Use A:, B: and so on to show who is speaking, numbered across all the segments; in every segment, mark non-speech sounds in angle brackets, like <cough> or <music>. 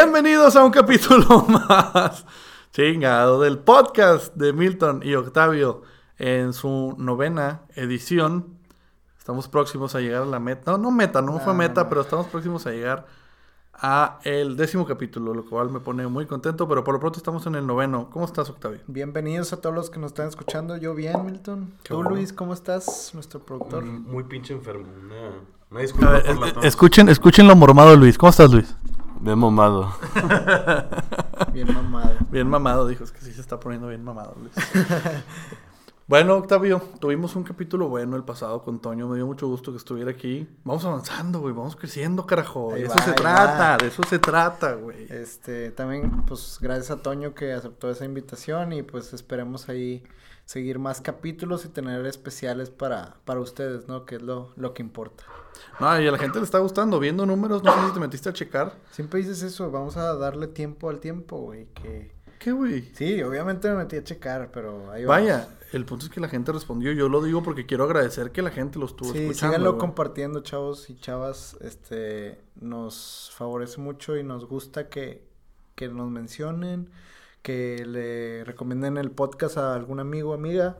A: Bienvenidos a un capítulo <laughs> más chingado del podcast de Milton y Octavio en su novena edición. Estamos próximos a llegar a la meta. No, no meta, no, fue meta, pero estamos próximos a llegar a el décimo capítulo, lo cual me pone muy contento, pero por lo pronto estamos en el noveno. ¿Cómo estás, Octavio?
B: Bienvenidos a todos los que nos están escuchando. Yo bien, Milton. Tú, Luis, ¿cómo estás? Nuestro productor.
C: Muy pinche enfermo. Una, una disculpa
A: ver,
C: por la tos.
A: escuchen, escuchen lo mormado, Luis. ¿Cómo estás, Luis?
C: Bien mamado. <laughs>
B: Bien mamado.
A: Bien mamado, dijo. Es que sí se está poniendo bien mamado, Luis. <laughs> bueno, Octavio, tuvimos un capítulo bueno el pasado con Toño. Me dio mucho gusto que estuviera aquí. Vamos avanzando, güey. Vamos creciendo, carajo.
B: Ahí
A: De eso
B: va,
A: se trata,
B: va.
A: de eso se trata, güey.
B: Este, también, pues, gracias a Toño que aceptó esa invitación y pues esperemos ahí seguir más capítulos y tener especiales para, para ustedes, ¿no? Que es lo, lo que importa.
A: No, y a la gente le está gustando. Viendo números, no sé si te metiste a checar.
B: Siempre dices eso, vamos a darle tiempo al tiempo, güey, que...
A: ¿Qué, güey?
B: Sí, obviamente me metí a checar, pero ahí vamos.
A: Vaya, el punto es que la gente respondió. Yo lo digo porque quiero agradecer que la gente lo estuvo
B: Sí,
A: escuchando.
B: síganlo
A: güey.
B: compartiendo, chavos y chavas. Este, nos favorece mucho y nos gusta que, que nos mencionen, que le recomienden el podcast a algún amigo o amiga.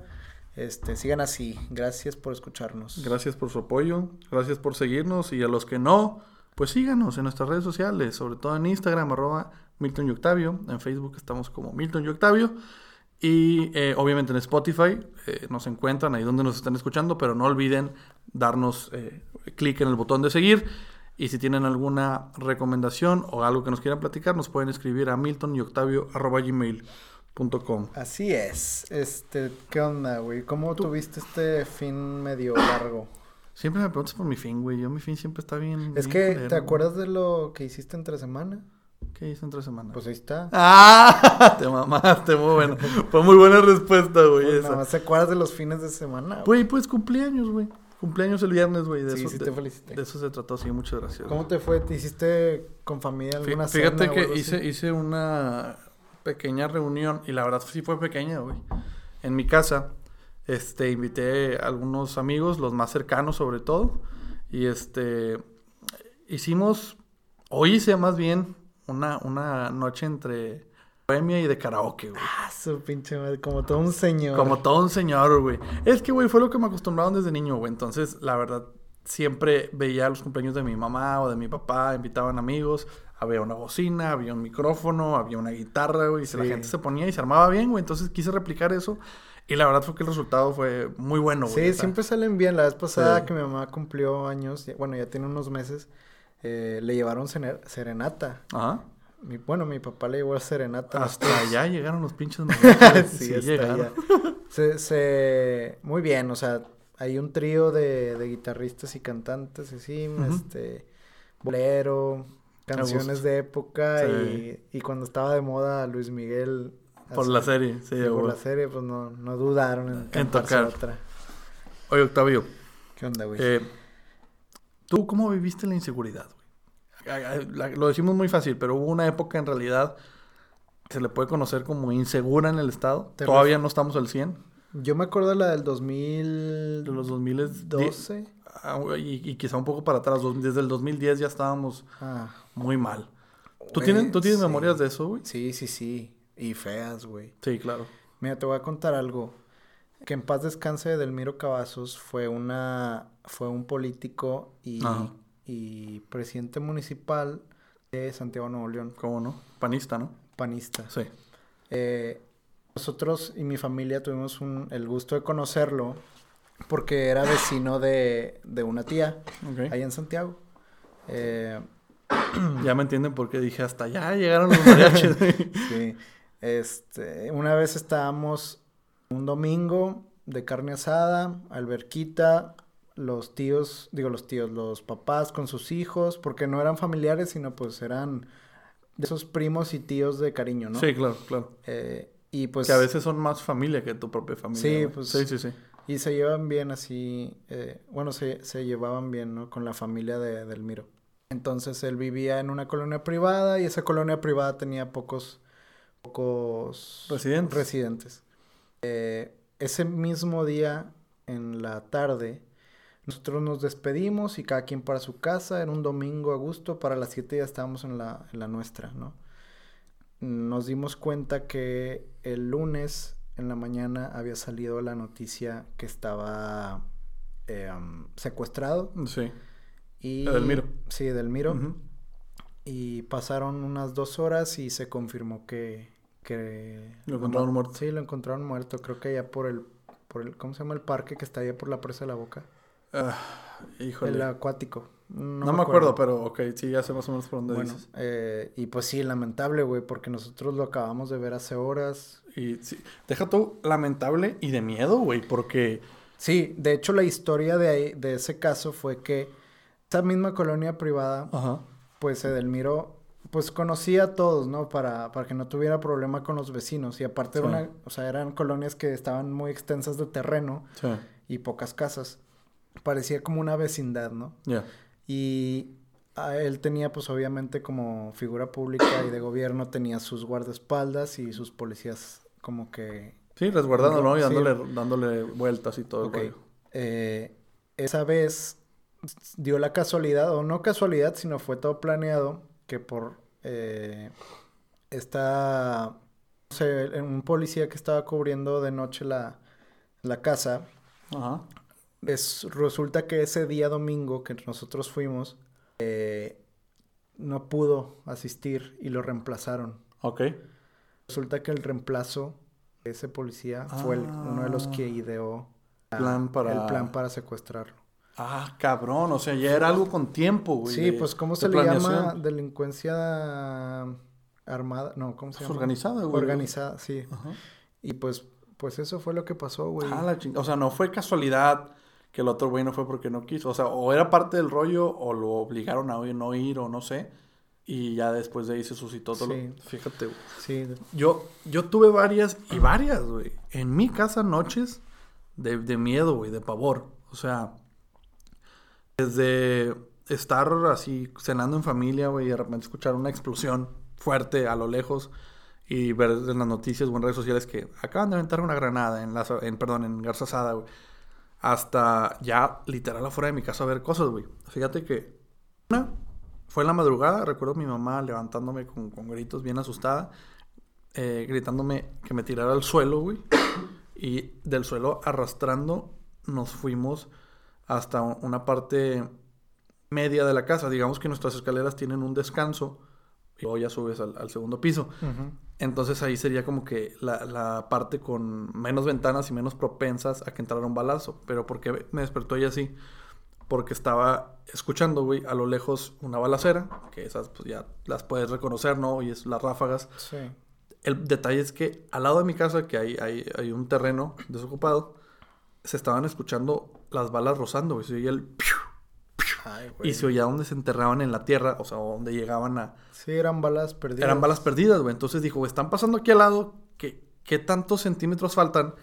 B: Este, sigan así. Gracias por escucharnos.
A: Gracias por su apoyo, gracias por seguirnos y a los que no, pues síganos en nuestras redes sociales, sobre todo en Instagram, arroba Milton y Octavio, en Facebook estamos como Milton y Octavio y eh, obviamente en Spotify eh, nos encuentran ahí donde nos están escuchando, pero no olviden darnos eh, clic en el botón de seguir y si tienen alguna recomendación o algo que nos quieran platicar, nos pueden escribir a milton y octavio.
B: Así es. Este, ¿qué onda, güey? ¿Cómo tuviste este fin medio largo?
A: Siempre me preguntas por mi fin, güey. Yo mi fin siempre está bien.
B: Es
A: bien
B: que, ¿te
A: güey.
B: acuerdas de lo que hiciste entre semana?
A: ¿Qué hice entre semana?
B: Pues ahí está.
A: ¡Ah! <laughs> Te mamaste, muy buena. Fue muy buena respuesta, güey.
B: Pues
A: esa.
B: nada más te acuerdas de los fines de semana.
A: Güey,
B: güey.
A: pues cumpleaños, güey. Cumpleaños el viernes, güey. De,
B: Sí,
A: eso,
B: sí te felicité.
A: de eso se trató, sí. Muchas gracias.
B: ¿Cómo te fue? ¿Te hiciste con familia
A: Fí-
B: alguna
A: Fíjate
B: cena
A: que
B: así?
A: hice, hice una pequeña reunión y la verdad sí fue pequeña, güey. En mi casa, este, invité a algunos amigos, los más cercanos sobre todo, y este, hicimos, o hice más bien, una, una noche entre bohemia y de karaoke, güey.
B: Ah, su pinche madre, como todo un señor.
A: Como todo un señor, güey. Es que, güey, fue lo que me acostumbraron desde niño, güey. Entonces, la verdad, siempre veía los cumpleaños de mi mamá o de mi papá, invitaban amigos, había una bocina, había un micrófono, había una guitarra, güey. y La gente se ponía y se armaba bien, güey. Entonces quise replicar eso. Y la verdad fue que el resultado fue muy bueno, güey.
B: Sí, siempre salen bien. La vez pasada
A: Sí.
B: que mi mamá cumplió años, bueno, ya tiene unos meses, eh, le llevaron serenata.
A: Ajá.
B: Mi- bueno, mi papá le llevó serenata. a los
A: Hasta allá llegaron los pinches <laughs>
B: sí,
A: sí, llegaron.
B: Se, se- Muy bien, o sea, hay un trío de, de guitarristas y cantantes, así,
A: Ujú.
B: este, bolero, canciones de época
A: Sí.
B: y, y cuando estaba de moda Luis Miguel.
A: Por
B: así,
A: la serie, sí,
B: y por la serie, pues no, no dudaron en,
A: tocar.
B: otra.
A: Oye, Octavio,
B: ¿Qué onda, güey?
A: Eh, ¿Tú cómo viviste la inseguridad, güey? Ay, ay, la- Lo decimos muy fácil, pero hubo una época en realidad que se le puede conocer como insegura en el estado. Todavía no estamos al 100.
B: Yo me acuerdo de la del 2012.
A: De los 2012. Y, y quizá un poco para atrás. Desde el 2010 ya estábamos
B: Ah,
A: muy mal. ¿Tú tienes, ¿tú tienes
B: sí.
A: memorias de eso, güey?
B: Sí, sí, sí. Y feas, güey.
A: Sí, claro.
B: Mira, te voy a contar algo. Que en paz descanse Delmiro Cavazos fue una fue un político y,
A: Ajá.
B: Y presidente municipal de Santiago Nuevo León,
A: ¿Cómo no? Panista, ¿no?
B: panista.
A: Sí.
B: Eh, nosotros y mi familia tuvimos un- el gusto de conocerlo porque era vecino de, de una tía
A: Ok.
B: ahí en Santiago. Eh, <clears throat>
A: Ya me entienden por qué dije hasta allá llegaron los mariachis. <laughs>
B: Sí. Este, una vez estábamos un domingo de carne asada, alberquita, los tíos, digo los tíos, los papás con sus hijos, porque no eran familiares, sino pues eran de esos primos y tíos de cariño, ¿no?
A: Sí, claro, claro.
B: Eh, y pues
A: que a veces son más familia que tu propia familia.
B: Sí, pues-
A: Sí, sí, sí.
B: y se llevan bien así, eh, bueno, se, se llevaban bien, ¿no? Con la familia de Delmiro. Entonces él vivía en una colonia privada y esa colonia privada tenía pocos, pocos
A: Residentes.
B: residentes. Eh, ese mismo día, en la tarde, Nosotros nos despedimos y cada quien para su casa. Era un domingo a gusto. Para las 7 ya estábamos en la, en la nuestra, ¿no? Nos dimos cuenta que el lunes en la mañana había salido la noticia que estaba eh, um, secuestrado.
A: Sí.
B: Y,
A: Edelmiro.
B: Sí, Edelmiro.
A: Ujú.
B: Y pasaron unas dos horas y se confirmó que... que
A: Lo encontraron muerto.
B: Sí, lo encontraron muerto. Creo que allá por el, por el... ¿Cómo se llama el parque que está allá por la presa de la boca?
A: Ah, híjole.
B: El acuático.
A: no, me acuerdo, pero ok, sí, ya sé más o menos por dónde
B: Bueno,
A: dices.
B: eh, y pues sí, lamentable, güey, porque nosotros lo acabamos de ver hace horas.
A: Y sí, deja tú lamentable y de miedo, güey, porque...
B: Sí, de hecho la historia de, ahí, de ese caso fue que esa misma colonia privada,
A: Ajá.
B: pues Edelmiro, pues conocía a todos, ¿no? Para, para que no tuviera problema con los vecinos. Y aparte era una, o sea, eran colonias que estaban muy extensas de terreno
A: Sí,
B: y pocas casas. Parecía como una vecindad, ¿no?
A: ya.
B: Y él tenía, pues obviamente como figura pública y de gobierno, tenía sus guardaespaldas y sus policías como que...
A: Sí, resguardándolo y
B: Sí.
A: dándole, dándole vueltas y todo. el
B: Ok.
A: rollo.
B: Eh, esa vez dio la casualidad, o no casualidad, sino fue todo planeado, que por eh, esta... no sé, un policía que estaba cubriendo de noche la, la casa,
A: Ajá.
B: Es, resulta que ese día domingo que nosotros fuimos, eh, no pudo asistir y lo reemplazaron.
A: Ok.
B: Resulta que el reemplazo de ese policía fue el- uno de los que
A: Ah.
B: ideó la-
A: Plan para-
B: el plan para secuestrarlo.
A: Ah, cabrón, o sea, ya era algo con tiempo, güey.
B: Sí,
A: de-
B: pues ¿cómo se le llama? Delincuencia armada, no, ¿cómo se
A: Pues
B: llama?
A: organizada, güey.
B: Organizada, sí.
A: Ajá.
B: Y pues, pues eso fue lo que pasó, güey.
A: Ah, la O sea, no fue casualidad que el otro güey no fue porque no quiso. O sea, o era parte del rollo o lo obligaron a no ir o no sé. Y ya después de ahí se suscitó todo. lo-
B: Sí.
A: Fíjate, güey.
B: Sí,
A: Yo, yo tuve varias y varias, güey. En mi casa noches de, de miedo, güey, de pavor. O sea, desde estar así cenando en familia, güey, y de repente escuchar una explosión fuerte a lo lejos y ver en las noticias o en redes sociales que acaban de aventar una granada en, la, en perdón, en Garza Sada, güey. Hasta ya literal afuera de mi casa a ver cosas, güey. Fíjate que una fue en la madrugada, recuerdo mi mamá levantándome con, con gritos bien asustada, eh, gritándome que me tirara al suelo, güey. <coughs> Y del suelo arrastrando nos fuimos hasta una parte media de la casa. Digamos que nuestras escaleras tienen un descanso y luego ya subes al, al segundo piso. Entonces ahí sería como que la, la parte con menos ventanas y menos propensas a que entrara un balazo. Pero ¿por qué me despertó ella así? Porque estaba escuchando, güey, a lo lejos una balacera, que esas pues ya las puedes reconocer, ¿no? Y es las ráfagas.
B: Sí.
A: El detalle es que al lado de mi casa, que hay, hay, hay un terreno desocupado, se estaban escuchando las balas rozando, güey. Oía el... piu,
B: Ay, güey.
A: y se oía donde se enterraban en la tierra, o sea, donde llegaban a...
B: Sí, eran balas perdidas.
A: Eran balas perdidas, güey. Entonces dijo, están pasando aquí al lado, ¿qué, ¿qué tantos centímetros faltan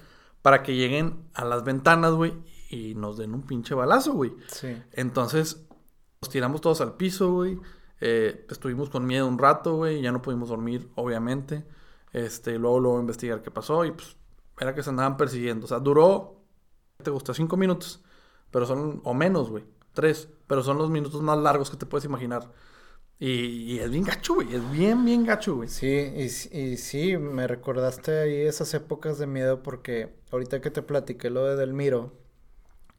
A: para que lleguen a las ventanas, güey, y nos den un pinche balazo, güey?
B: Sí.
A: Entonces, nos tiramos todos al piso, güey. Eh, estuvimos con miedo un rato, güey. Ya no pudimos dormir, obviamente. Este, luego, luego investigar qué pasó y pues era que se andaban persiguiendo. O sea, duró, ¿te gusta? Cinco minutos. Pero son, o menos, güey. Tres. Pero son los minutos más largos que te puedes imaginar. Y, y es bien gacho, güey. Es bien, bien gacho, güey.
B: Sí, y, y sí, me recordaste ahí esas épocas de miedo porque ahorita que te platiqué lo de Delmiro,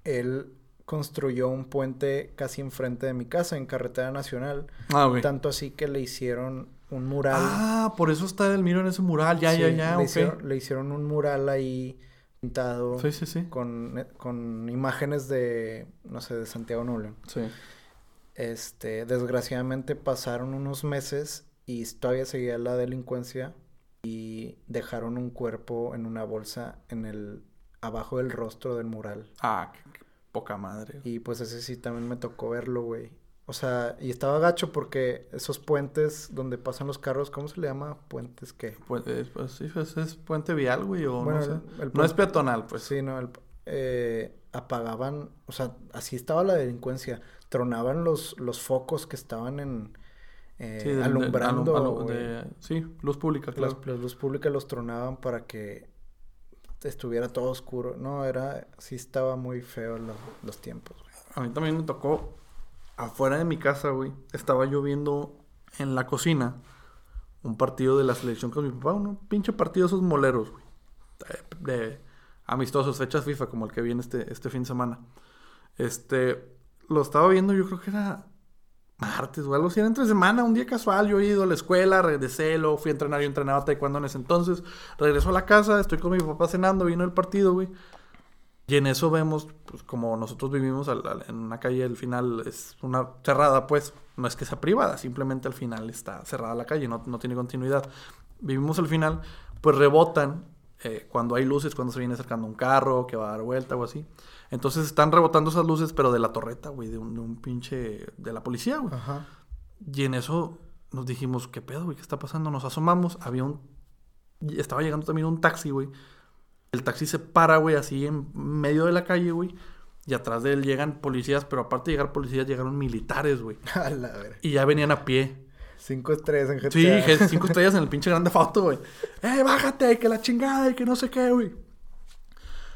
B: él construyó un puente casi enfrente de mi casa en carretera nacional,
A: Ah, güey.
B: tanto así que le hicieron un mural.
A: Ah, por eso está el miro en ese mural. Ya,
B: Sí,
A: ya, ya,
B: le,
A: ok.
B: hicieron, le hicieron un mural ahí pintado
A: Sí, sí, sí.
B: con, con imágenes de, no sé, de Santiago Nulen.
A: Sí.
B: Este, desgraciadamente pasaron unos meses y todavía seguía la delincuencia y dejaron un cuerpo en una bolsa en el abajo del rostro del mural.
A: Ah, qué, qué poca madre.
B: Y pues ese sí también me tocó verlo, güey. O sea, y estaba gacho porque esos puentes donde pasan los carros, ¿cómo se le llama? Puentes qué?
A: Pues, eh, pues sí, pues, es puente vial, güey, o
B: Bueno,
A: no sé.
B: el- el
A: no es peatonal, pues.
B: Sí, no, el- eh, apagaban, o sea, así estaba la delincuencia. Tronaban los, los focos que estaban en eh,
A: Sí,
B: alumbrando.
A: alum- alum-
B: güey.
A: de- sí, luz pública, claro.
B: Las, las luz pública los tronaban para que estuviera todo oscuro. No, era, sí estaba muy feo lo- los tiempos, güey.
A: a mí también me tocó afuera de mi casa, güey. Estaba yo viendo en la cocina un partido de la selección con mi papá, un pinche partido de esos moleros, güey. De, amistosos, fechas FIFA, como el que viene este, este fin de semana. Este, lo estaba viendo, yo creo que era martes o algo así, era entre semana, un día casual, yo he ido a la escuela, regresé, luego fui a entrenar, yo entrenaba taekwondo en ese entonces, regreso a la casa, estoy con mi papá cenando, vino el partido, güey. Y en eso vemos, pues como nosotros vivimos al- al- en una calle, al final es una cerrada, pues, no es que sea privada, simplemente al final está cerrada la calle, no, no tiene continuidad. Vivimos al final, pues rebotan eh, cuando hay luces, cuando se viene acercando un carro que va a dar vuelta o así. Entonces están rebotando esas luces, pero de la torreta, güey, de un, de un pinche, de la policía, güey.
B: Ajá.
A: Y en eso nos dijimos, ¿qué pedo, güey? ¿Qué está pasando? Nos asomamos, había un... Estaba llegando también un taxi, güey. El taxi se para, güey, así en medio de la calle, güey. Y atrás de él llegan policías, pero aparte de llegar policías, llegaron militares, güey. <laughs>
B: A la verga.
A: Y ya venían a pie.
B: Cinco estrellas en GTA.
A: Sí, cinco <laughs> estrellas en el pinche grande foto, güey. ¡Eh, bájate! Que la chingada y que no sé qué, güey.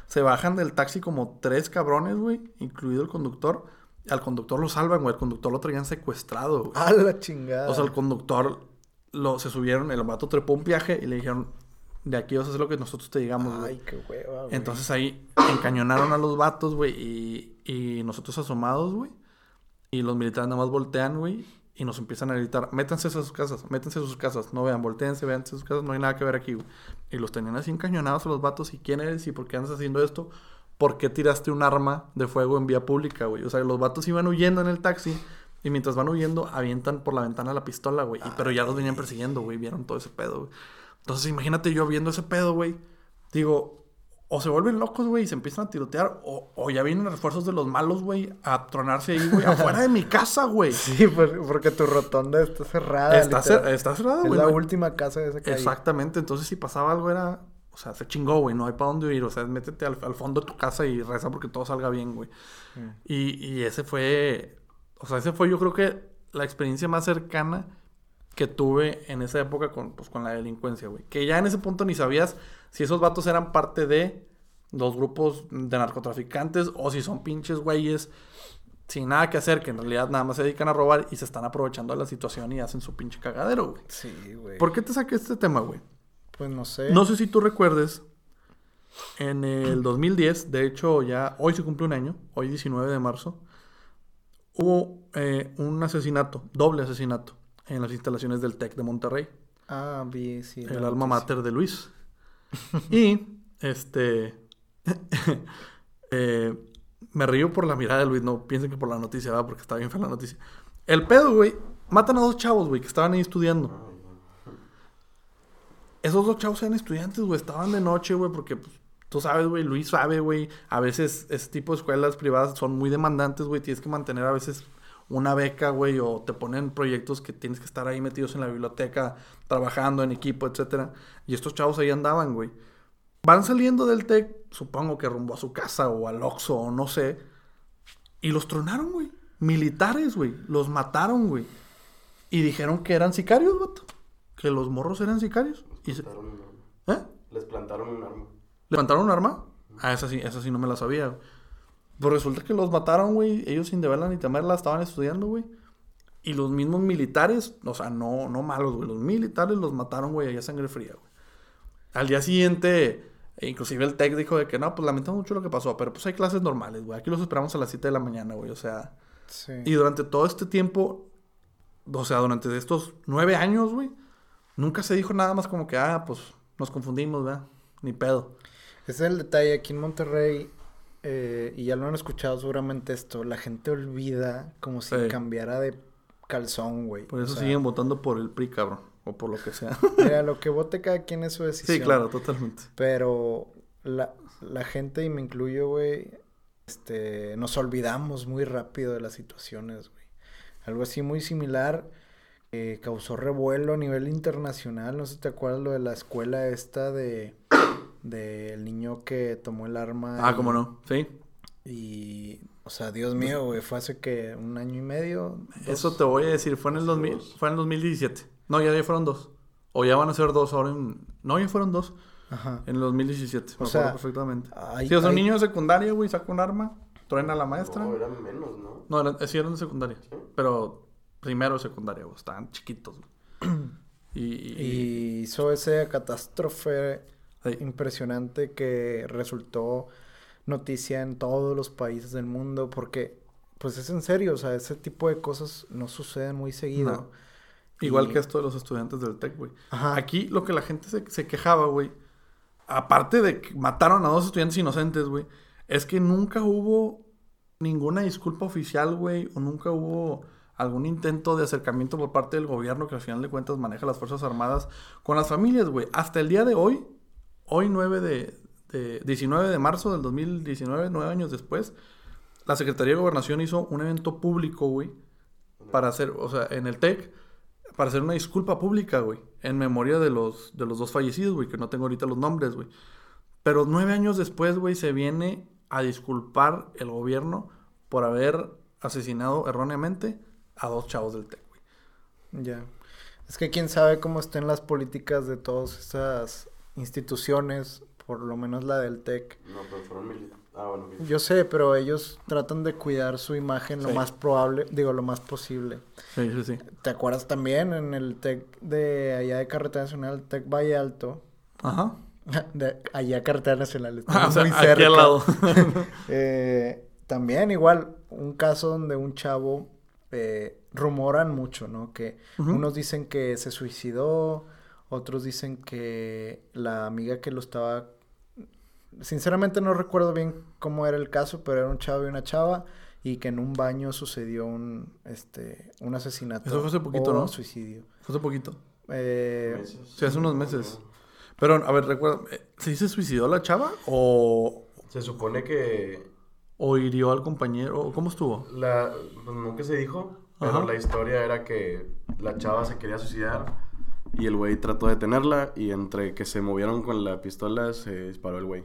A: Se bajan del taxi como tres cabrones, güey, incluido el conductor. Al conductor lo salvan, güey. El conductor lo traían secuestrado, güey.
B: A la chingada.
A: O sea, el conductor lo, se subieron, el vato trepó un viaje y le dijeron, de aquí vas a hacer lo que nosotros te digamos, güey.
B: Ay, qué hueva, güey.
A: Entonces ahí encañonaron a los vatos, güey, y, y nosotros asomados, güey. Y los militares nada más voltean, güey, y nos empiezan a gritar, métanse a sus casas, métanse a sus casas, no vean, volteense, vean sus casas, no hay nada que ver aquí, güey. Y los tenían así encañonados a los vatos, ¿y quién eres? ¿Y por qué andas haciendo esto? ¿Por qué tiraste un arma de fuego en vía pública, güey? O sea, los vatos iban huyendo en el taxi, y mientras van huyendo, avientan por la ventana la pistola, güey. Pero ya los venían persiguiendo, güey, vieron todo ese pedo, güey. Entonces, imagínate yo viendo ese pedo, güey. Digo, o se vuelven locos, güey, y se empiezan a tirotear, o, o ya vienen refuerzos de los malos, güey, a tronarse ahí, güey, afuera de mi casa, güey. <laughs>
B: Sí, por- porque tu rotonda está cerrada.
A: Está, cer- está cerrada,
B: Es
A: güey.
B: la
A: no-
B: última casa de esa calle.
A: Exactamente, entonces si pasaba algo era, o sea, se chingó, güey, no hay para dónde ir, o sea, métete al, al fondo de tu casa y reza porque todo salga bien, güey.
B: Mm.
A: Y, y ese fue, o sea, ese fue yo creo que la experiencia más cercana que tuve en esa época con, pues, con la delincuencia, güey. Que ya en ese punto ni sabías si esos vatos eran parte de los grupos de narcotraficantes o si son pinches güeyes sin nada que hacer, que en realidad nada más se dedican a robar y se están aprovechando de la situación y hacen su pinche cagadero, güey.
B: Sí, güey.
A: ¿Por qué te saqué este tema, güey?
B: Pues no sé.
A: No sé si tú recuerdes, en el <clears throat> 2010, de hecho ya hoy se cumple un año, hoy 19 de marzo, hubo eh, un asesinato, doble asesinato, en las instalaciones del TEC de Monterrey,
B: Ah, vi, sí.
A: el alma mater de Luis. <laughs> y, este, <laughs> eh, me río por la mirada de Luis, no piensen que por la noticia, va, porque está bien fea la noticia. El pedo, güey, matan a dos chavos, güey, que estaban ahí estudiando. Esos dos chavos eran estudiantes, güey. Estaban de noche, güey, porque pues, tú sabes, güey, Luis sabe, güey. A veces ese tipo de escuelas privadas son muy demandantes, güey. Tienes que mantener a veces una beca, güey, o te ponen proyectos que tienes que estar ahí metidos en la biblioteca, trabajando en equipo, etcétera. Y estos chavos ahí andaban, güey. Van saliendo del TEC, supongo que rumbo a su casa o al Oxxo o no sé. Y los tronaron, güey. Militares, güey. Los mataron, güey. Y dijeron que eran sicarios, vato. Que los morros eran sicarios. Y se-
C: Plantaron un arma.
A: ¿Eh?
C: Les plantaron un arma.
A: ¿Levantaron un arma? Ah, esa sí, esa sí no me la sabía. güey. Pues resulta que los mataron, güey. Ellos sin deberla ni temerla estaban estudiando, güey. Y los mismos militares, o sea, no, no malos, güey. Los militares los mataron, güey, ahí a sangre fría, güey. Al día siguiente, e inclusive el TEC dijo de que no, pues lamentamos mucho lo que pasó, pero pues hay clases normales, güey. Aquí los esperamos a las 7 de la mañana, güey. O sea,
B: Sí.
A: y durante todo este tiempo, o sea, durante estos nueve años, güey, nunca se dijo nada más como que, ah, pues nos confundimos, ¿verdad? Ni pedo.
B: Ese es el detalle. Aquí en Monterrey, eh, y ya lo han escuchado seguramente esto, la gente olvida como si
A: Sí.
B: cambiara de calzón, güey.
A: Por
B: O
A: eso
B: sea,
A: siguen votando por el PRI, cabrón. O por lo que sea.
B: Mira, lo que <laughs> vote cada quien es su decisión.
A: sí, claro, totalmente.
B: Pero la, la gente, y me incluyo, güey, este, nos olvidamos muy rápido de las situaciones, güey. Algo así muy similar eh, causó revuelo a nivel internacional. No sé si te acuerdas lo de la escuela esta de del niño que tomó el arma.
A: Ah,
B: y-
A: cómo no. Sí.
B: Y, o sea, Dios mío, güey, fue hace que un año y medio. dos-
A: Eso te voy a decir. Fue en el 2000,
C: Dos.
A: fue en el 2017. No, ya, ya fueron dos. O ya van a ser dos ahora en... No, ya fueron dos.
B: Ajá.
A: En el 2017.
B: O
A: me
B: sea,
A: acuerdo perfectamente.
B: hay-
A: sí, o sea, un niño de secundaria, güey, saca un arma. truena la maestra.
C: No, eran menos, ¿no?
A: No, eran, sí eran de secundaria. Pero primero de secundaria, güey. Estaban chiquitos, güey. <clears throat> Y, y-
B: Y hizo esa catástrofe
A: Sí.
B: impresionante que resultó noticia en todos los países del mundo porque pues es en serio, o sea, ese tipo de cosas no suceden muy seguido.
A: No. Igual
B: Y-
A: que esto de los estudiantes del TEC, güey. Aquí lo que la gente se, se quejaba, güey, aparte de que mataron a dos estudiantes inocentes, güey, es que nunca hubo ninguna disculpa oficial, güey, o nunca hubo algún intento de acercamiento por parte del gobierno que al final de cuentas maneja las Fuerzas Armadas con las familias, güey. Hasta el día de hoy, hoy 9 de, de 19 de marzo del 2019, nueve años después, la Secretaría de Gobernación hizo un evento público, güey, para hacer, o sea, en el TEC, para hacer una disculpa pública, güey, en memoria de los, de los dos fallecidos, güey, que no tengo ahorita los nombres, güey. Pero nueve años después, güey, se viene a disculpar el gobierno por haber asesinado erróneamente a dos chavos del TEC, güey.
B: Ya. Es que quién sabe cómo estén las políticas de todas esas instituciones, por lo menos la del TEC.
C: No, pero fueron militares. Ah, bueno.
B: Yo sé, pero ellos tratan de cuidar su imagen lo
A: Sí.
B: más probable, digo, lo más posible.
A: Sí, sí, sí.
B: ¿Te acuerdas también en el TEC de allá de Carretera Nacional, TEC Valle Alto?
A: Ajá. <laughs>
B: De allá Carretera Nacional,
A: Ah,
B: estamos <laughs>
A: o sea,
B: muy
A: aquí
B: cerca.
A: al lado. <laughs>
B: Eh, también igual, un caso donde un chavo eh, rumoran mucho, ¿no? Que unos dicen que se suicidó, otros dicen que la amiga que lo estaba... Sinceramente no recuerdo bien cómo era el caso, pero era un chavo y una chava y que en un baño sucedió un, este, un asesinato.
A: Eso fue hace poquito,
B: o
A: ¿no?
B: suicidio.
A: Fue hace poquito.
B: Eh,
C: Meses.
A: Sí, hace unos meses. Pero, a ver, recuerda, eh, ¿sí se suicidó la chava o,
C: Se supone que
A: o hirió al compañero? ¿O ¿Cómo estuvo?
C: la... Pues nunca se dijo, pero
A: Ajá.
C: la historia era que la chava se quería suicidar y el güey trató de detenerla y entre que se movieron con la pistola se disparó el güey.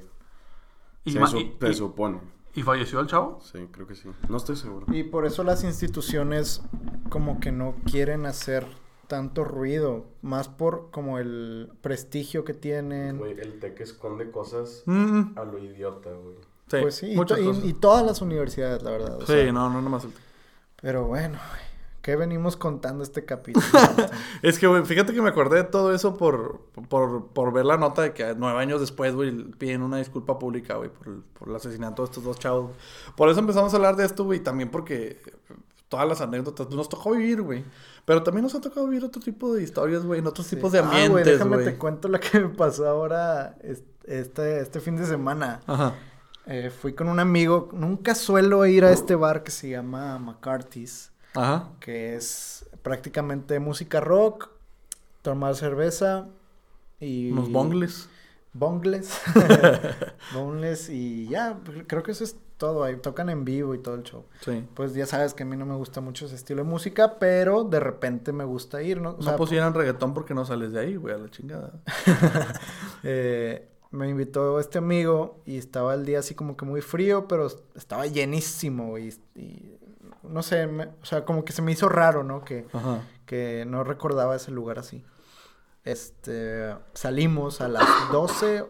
A: Y
C: Se,
A: ma-
C: su-
A: y-
C: se
A: y-
C: supone.
A: ¿Y falleció el chavo?
C: Sí, creo que sí. No estoy seguro.
B: Y por eso las instituciones como que no quieren hacer tanto ruido, más por como el prestigio que tienen.
C: Güey, el TEC esconde cosas
A: Mm,
C: a lo idiota, güey.
A: sí,
B: pues sí, y,
A: muchas
B: to- y-
A: cosas.
B: y todas las universidades, la verdad. o
A: sí,
B: sea,
A: no, no, nomás el
B: Pero bueno, ¿qué venimos contando este capítulo? <laughs>
A: Es que, güey, fíjate que me acordé de todo eso por, por, por ver la nota de que nueve años después, güey, piden una disculpa pública, güey, por, por el asesinato de estos dos chavos. Por eso empezamos a hablar de esto, güey, también porque todas las anécdotas nos tocó vivir, güey. Pero también nos ha tocado vivir otro tipo de historias, güey, en otros tipos de
B: Ah, güey,
A: ambientes,
B: déjame te cuento lo que me pasó ahora es- este, este fin de semana.
A: Ajá.
B: Eh, fui con un amigo, nunca suelo ir a este bar que se llama McCarthy's.
A: Ajá.
B: que es prácticamente música rock, tomar cerveza y...
A: Unos bongles.
B: Bongles. <laughs> <laughs> bongles y ya, creo que eso es todo ahí, tocan en vivo y todo el show.
A: Sí.
B: Pues ya sabes que a mí no me gusta mucho ese estilo de música, pero de repente me gusta ir, ¿no? O sea,
A: no pusieran reggaetón porque no sales de ahí, güey, a la chingada. <laughs>
B: eh, me invitó este amigo y estaba el día así como que muy frío, pero estaba llenísimo y, y no sé, me- o sea, como que se me hizo raro, ¿no? Que,
A: Ajá.
B: que no recordaba ese lugar así. Este, salimos a las 12,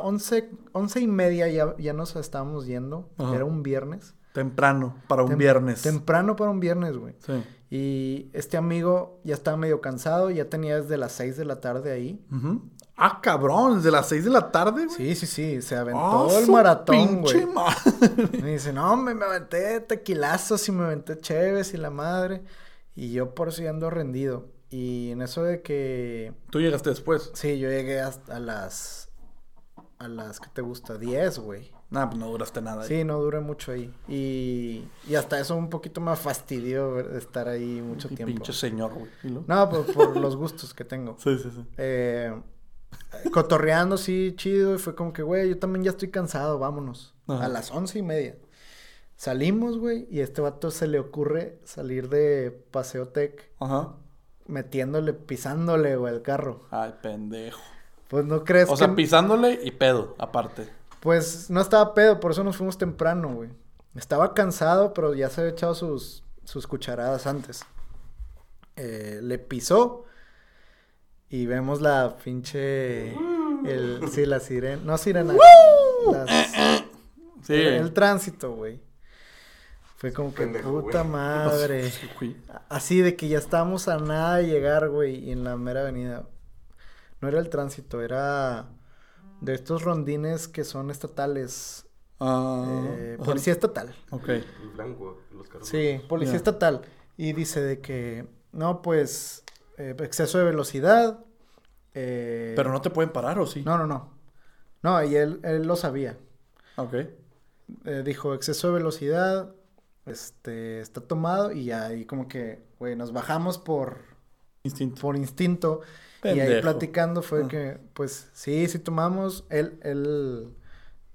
B: 11, 11 y media ya, ya nos estábamos yendo.
A: Ajá.
B: Era un viernes.
A: Temprano, para un
B: Tem-
A: viernes.
B: Temprano para un viernes, güey.
A: Sí.
B: Y este amigo ya estaba medio cansado, ya tenía desde las 6 de la tarde ahí.
A: Ujú. Ah, cabrón, desde las 6 de la tarde, güey.
B: Sí, sí, sí, se aventó
A: Ah,
B: el
A: su
B: maratón,
A: pinche
B: güey.
A: madre.
B: Me dice, no, me, me aventé tequilazos y me aventé cheves y la madre. Y yo por si ando rendido. Y en eso de que
A: Tú llegaste después.
B: Sí, yo llegué hasta a las. A las que te gusta, 10, güey.
A: Nah, pues no duraste nada. ahí.
B: Sí, no duré mucho ahí. Y, y hasta eso un poquito me fastidió estar ahí mucho
A: Y
B: tiempo.
A: Pinche señor, güey.
B: No, por, por los gustos que tengo. <laughs>
A: Sí, sí, sí.
B: Eh, cotorreando, sí, chido. Y fue como que, güey, yo también ya estoy cansado, vámonos.
A: Ajá.
B: A las once y media. Salimos, güey, y a este vato se le ocurre salir de Paseo Tech
A: Ajá.
B: metiéndole, pisándole, güey, al carro.
A: Ay, pendejo.
B: Pues no crees
A: O
B: que...
A: sea, pisándole y pedo, aparte.
B: Pues no estaba pedo, por eso nos fuimos temprano, güey. Estaba cansado, pero ya se había echado sus, sus cucharadas antes. Eh, le pisó y vemos la pinche... El, sí, la sirena. No sirena. las-
A: Sí.
B: el tránsito, güey. Fue como que
C: Pendejo, güey.
B: puta madre. <laughs> Así de que ya estábamos a nada de llegar, güey, y en la mera avenida. No era el tránsito, era de estos rondines que son estatales.
A: Ah,
B: eh, policía estatal.
A: Ok.
C: El blanco, los carros.
B: Sí, policía estatal. Y dice de que, no, pues, eh, exceso de velocidad. eh,
A: Pero no te pueden parar, ¿o sí?
B: No, no, no. No, y él, él lo sabía.
A: Ok.
B: Eh, dijo, exceso de velocidad, este, está tomado. Y ahí como que, güey, nos bajamos por,
A: Instinto.
B: por instinto. Y ahí platicando fue
A: Ah.
B: que, pues, sí, sí tomamos. Él, él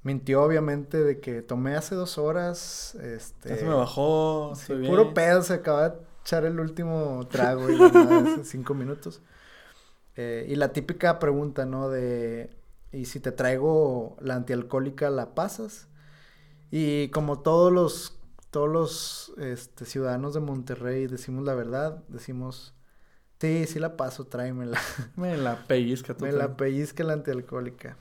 B: mintió, obviamente, de que tomé hace dos horas, este...
A: Ya se me bajó.
B: Sí, puro pedo, se acaba de echar el último trago y <laughs> cinco minutos. Eh, y la típica pregunta, ¿no? De, ¿y si te traigo la antialcohólica, la pasas? Y como todos los, todos los este, ciudadanos de Monterrey decimos la verdad, decimos, sí, sí la paso, tráemela. <laughs>
A: Me la pellizca tú.
B: Me la pellizca la antialcohólica.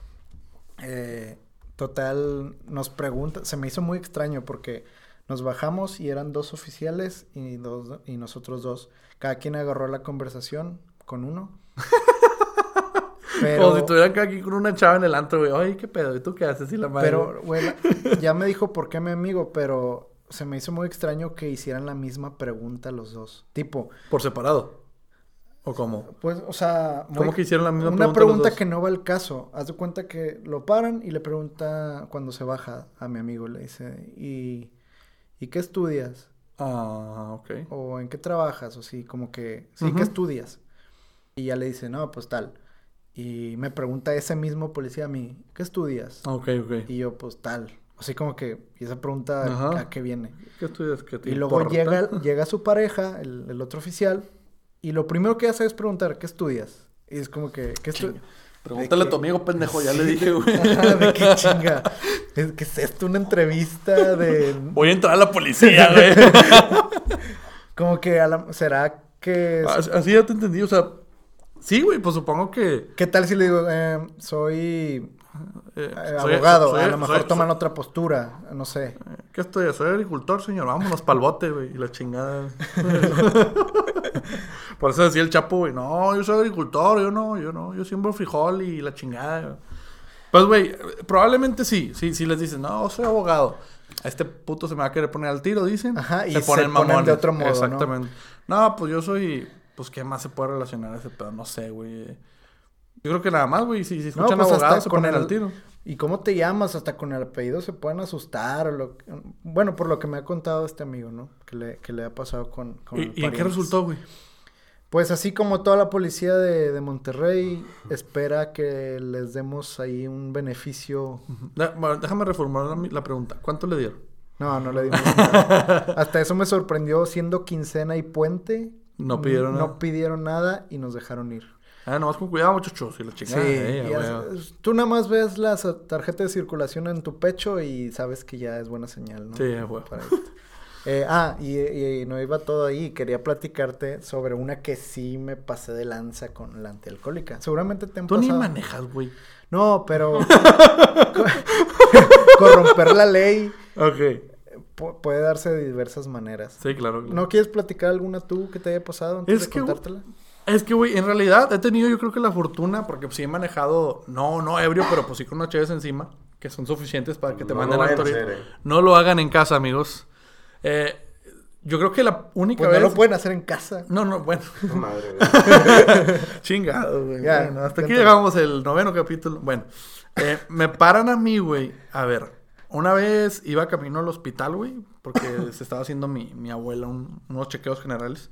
B: Eh, total, nos pregunta, se me hizo muy extraño porque nos bajamos y eran dos oficiales y, dos, y nosotros dos. Cada quien agarró la conversación con uno. <laughs> Pero,
A: Como si estuvieran aquí con una chava en el antro, güey. Ay, qué pedo. ¿Y tú qué haces? Y la madre.
B: pero, güey, ya me dijo por qué mi amigo, pero se me hizo muy extraño que hicieran la misma pregunta los dos. Tipo,
A: Por separado. ¿O cómo?
B: pues, o sea,
A: ¿Cómo que hicieron la misma
B: Una
A: pregunta?
B: pregunta
A: los dos?
B: que no va al caso. Haz de cuenta que lo paran y le pregunta cuando se baja a mi amigo, le dice, ¿y, ¿y qué estudias?
A: Ah, ok.
B: ¿O en qué trabajas? O sí, como que, sí. ¿qué estudias? Y ya le dice, no, pues tal. Y me pregunta ese mismo policía a mí, ¿qué estudias?
A: Ok, ok.
B: Y yo, pues tal. Así como que, y esa pregunta,
A: Ajá.
B: ¿a qué viene?
A: ¿Qué estudias? ¿Qué te
B: Y luego
A: importa?
B: llega, <laughs> llega su pareja, el, el otro oficial, y lo primero que hace es preguntar, ¿qué estudias? Y es como que, ¿qué estudias?
A: Pregúntale a tu amigo, pendejo. Ya le dije, güey. <laughs>
B: ¿De qué chinga? Es que es esto una entrevista de...
A: Voy a entrar a la policía, güey. <laughs>
B: Como que a la- será que...
A: Así ya te entendí. O sea, sí, güey. Pues supongo que...
B: ¿Qué tal si le digo, eh, soy
A: eh,
B: eh,
A: soy-
B: abogado?
A: soy-
B: a lo mejor
A: soy-
B: toman otra postura, no sé.
A: ¿Qué estoy? Soy agricultor, señor. Vámonos pa'l bote, güey. Y la chingada. <laughs> <laughs> Por eso decía el Chapo, güey. No, yo soy agricultor. Yo no, yo no. Yo siembro frijol y la chingada. Pues, güey, probablemente sí. Sí, sí les dicen, no, soy abogado. A este puto se me va a querer poner al tiro, dicen.
B: Ajá, y
A: se
B: se
A: ponen
B: ponen de otro modo.
A: Exactamente. ¿no? pues yo soy... Pues, ¿qué más se puede relacionar a ese pedo? No sé, güey. Yo creo que nada más, güey. Si, si
B: No,
A: escuchan
B: pues, hasta
A: abogado, se
B: con
A: ponen
B: el-
A: al tiro.
B: ¿Y cómo te llamas? Hasta con el apellido se pueden asustar. O lo... Bueno, por lo que me ha contado este amigo, ¿no? Que le, que le ha pasado con... con
A: ¿Y, y en qué resultó, güey?
B: Pues así como toda la policía de, de Monterrey espera que les demos ahí un beneficio.
A: Déjame reformular la, la pregunta. ¿Cuánto le dieron?
B: No, no le dimos nada. <laughs> Hasta eso me sorprendió siendo quincena y puente.
A: No pidieron
B: no
A: nada.
B: pidieron nada y nos dejaron ir.
A: Ah, nomás con cuidado, muchachos. Y la
B: Sí,
A: chingada. eh, güey.
B: as- tú nada más ves la tarjeta de circulación en tu pecho y sabes que ya es buena señal, ¿no?
A: Sí, güey. <laughs>
B: Eh, ah, y, y no iba todo ahí. Quería platicarte sobre una que sí me pasé de lanza con la antialcohólica. Seguramente te han
A: Tú ni manejas, güey.
B: No, pero <laughs> co- <laughs> corromper la ley
A: Ok.
B: pu- puede darse de diversas maneras.
A: Sí, claro. claro.
B: ¿No quieres platicar alguna tú que te haya pasado antes
A: Es
B: de
A: que,
B: contártela?
A: Es que, güey, en realidad he tenido yo creo que la fortuna, porque sí he manejado, no, no ebrio, pero pues sí con unas chaves encima, que son suficientes para que te
C: No
A: manden a autoridad.
C: hacer, eh.
A: No lo hagan en casa, amigos. Eh, yo creo que la única
B: Pues
A: vez...
B: no lo pueden hacer en casa.
A: No, no, bueno.
C: No, madre, güey. <laughs>
A: Chingado, güey.
B: Ya,
A: Bueno, hasta aquí llegamos el noveno capítulo. Bueno, eh, me paran a mí, güey. A ver, una vez iba camino al hospital, güey, porque se estaba haciendo mi, mi abuela un- unos chequeos generales.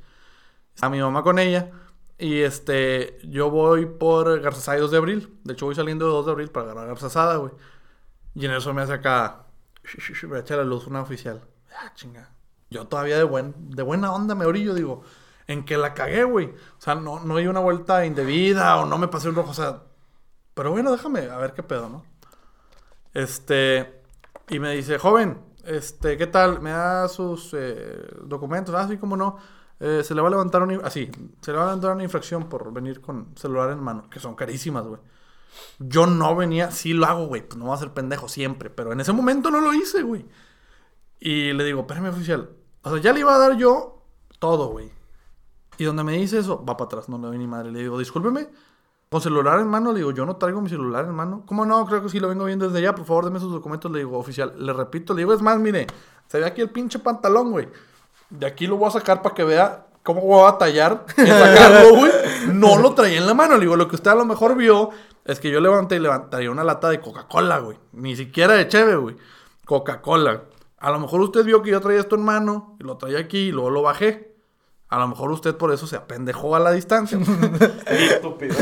A: A mi mamá con ella. Y este, yo voy por Garzasada y 2 de abril. De hecho, voy saliendo de 2 de abril para agarrar Garzasada, güey. Y en eso me hace acá. Me echa la luz una oficial. Ah, chinga. Yo todavía de, buen, de buena onda me orillo, digo. En que la cagué, güey. O sea, no, no di una vuelta indebida o no me pasé un rojo. O sea, pero bueno, déjame a ver qué pedo, ¿no? Este. Y me dice, joven, este, ¿qué tal? ¿Me da sus eh, documentos? Ah, sí, cómo no. Eh, se le va a levantar una... Así, se le va a levantar una infracción por venir con celular en mano, que son carísimas, güey. Yo no venía, sí lo hago, güey, pues no voy a ser pendejo siempre, pero en ese momento no lo hice, güey. Y le digo, espérame, oficial. O sea, ya le iba a dar yo todo, güey. Y donde me dice eso, va para atrás, no le doy ni madre. Le digo, discúlpeme, con celular en mano, le digo, yo no traigo mi celular en mano. ¿Cómo no? Creo que sí lo vengo viendo desde allá. Por favor, deme sus documentos. Le digo, oficial, le repito, le digo, es más, mire, se ve aquí el pinche pantalón, güey. De aquí lo voy a sacar para que vea cómo voy a batallar en sacarlo, güey. No lo traía en la mano. Le digo, lo que usted a lo mejor vio es que yo levanté y levantaría una lata de Coca-Cola, güey. Ni siquiera de cheve, güey. Coca-Cola. A lo mejor usted vio que yo traía esto en mano y lo traía aquí y luego lo bajé. A lo mejor usted por eso se apendejó a la distancia. <laughs>
C: Estúpido.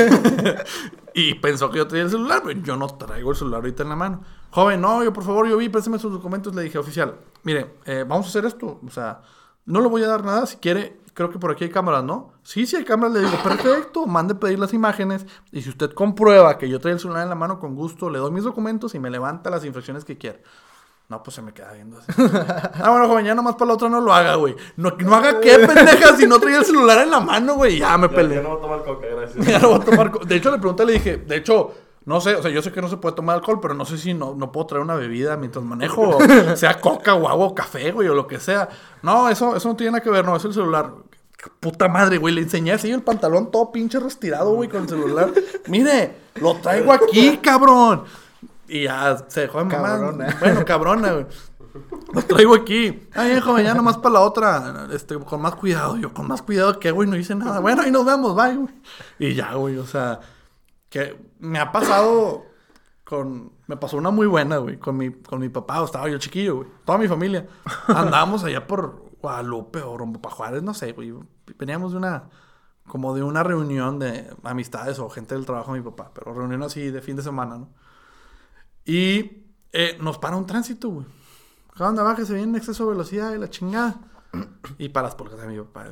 C: <laughs>
A: y pensó que yo traía el celular, pero yo no traigo el celular ahorita en la mano. Joven, no, yo por favor, yo vi, présteme sus documentos. Le dije, oficial, mire, eh, vamos a hacer esto. O sea, no le voy a dar nada. Si quiere, creo que por aquí hay cámaras, ¿no? Sí, sí hay cámaras. Le digo, perfecto, <laughs> mande pedir las imágenes. Y si usted comprueba que yo traigo el celular en la mano, con gusto, le doy mis documentos y me levanta las infracciones que quiera. No, pues se me queda viendo así. ah, bueno, joven, ya nomás para la otra no lo haga, güey. No, no haga qué, <laughs> pendeja, si no traía el celular en la mano, güey. Ya me peleé.
C: ya no voy a tomar coca, gracias. <laughs>
A: Ya no voy a tomar co- De hecho, le pregunté, le dije, de hecho, no sé, o sea, yo sé que no se puede tomar alcohol, pero no sé si no, no puedo traer una bebida mientras manejo, o <laughs> sea coca o agua o café, güey, o lo que sea. No, eso, eso no tiene nada que ver, no, es el celular. Puta madre, güey, le enseñé así el pantalón todo pinche retirado, güey, con el celular. Mire, lo traigo aquí, cabrón. Y ya se dejó de mamar.
B: Cabrona.
A: Bueno, cabrona, güey. Lo traigo aquí. Ay, joven, ya nomás para la otra. Este, con más cuidado. Yo, con más cuidado que, güey, no hice nada. Bueno, ahí nos vemos, bye, güey. Y ya, güey, o sea, que me ha pasado con. Me pasó una muy buena, güey, con mi, con mi papá. Estaba yo chiquillo, güey. Toda mi familia. <laughs> Andábamos allá por Guadalupe o Rombo pa' Juárez, no sé, güey. Veníamos de una. Como de una reunión de amistades o gente del trabajo de mi papá. Pero reunión así de fin de semana, ¿no? Y eh, nos para un tránsito, güey. Acá donde bájese bien en exceso de velocidad y la chingada. Y para las pulgas de mi papá.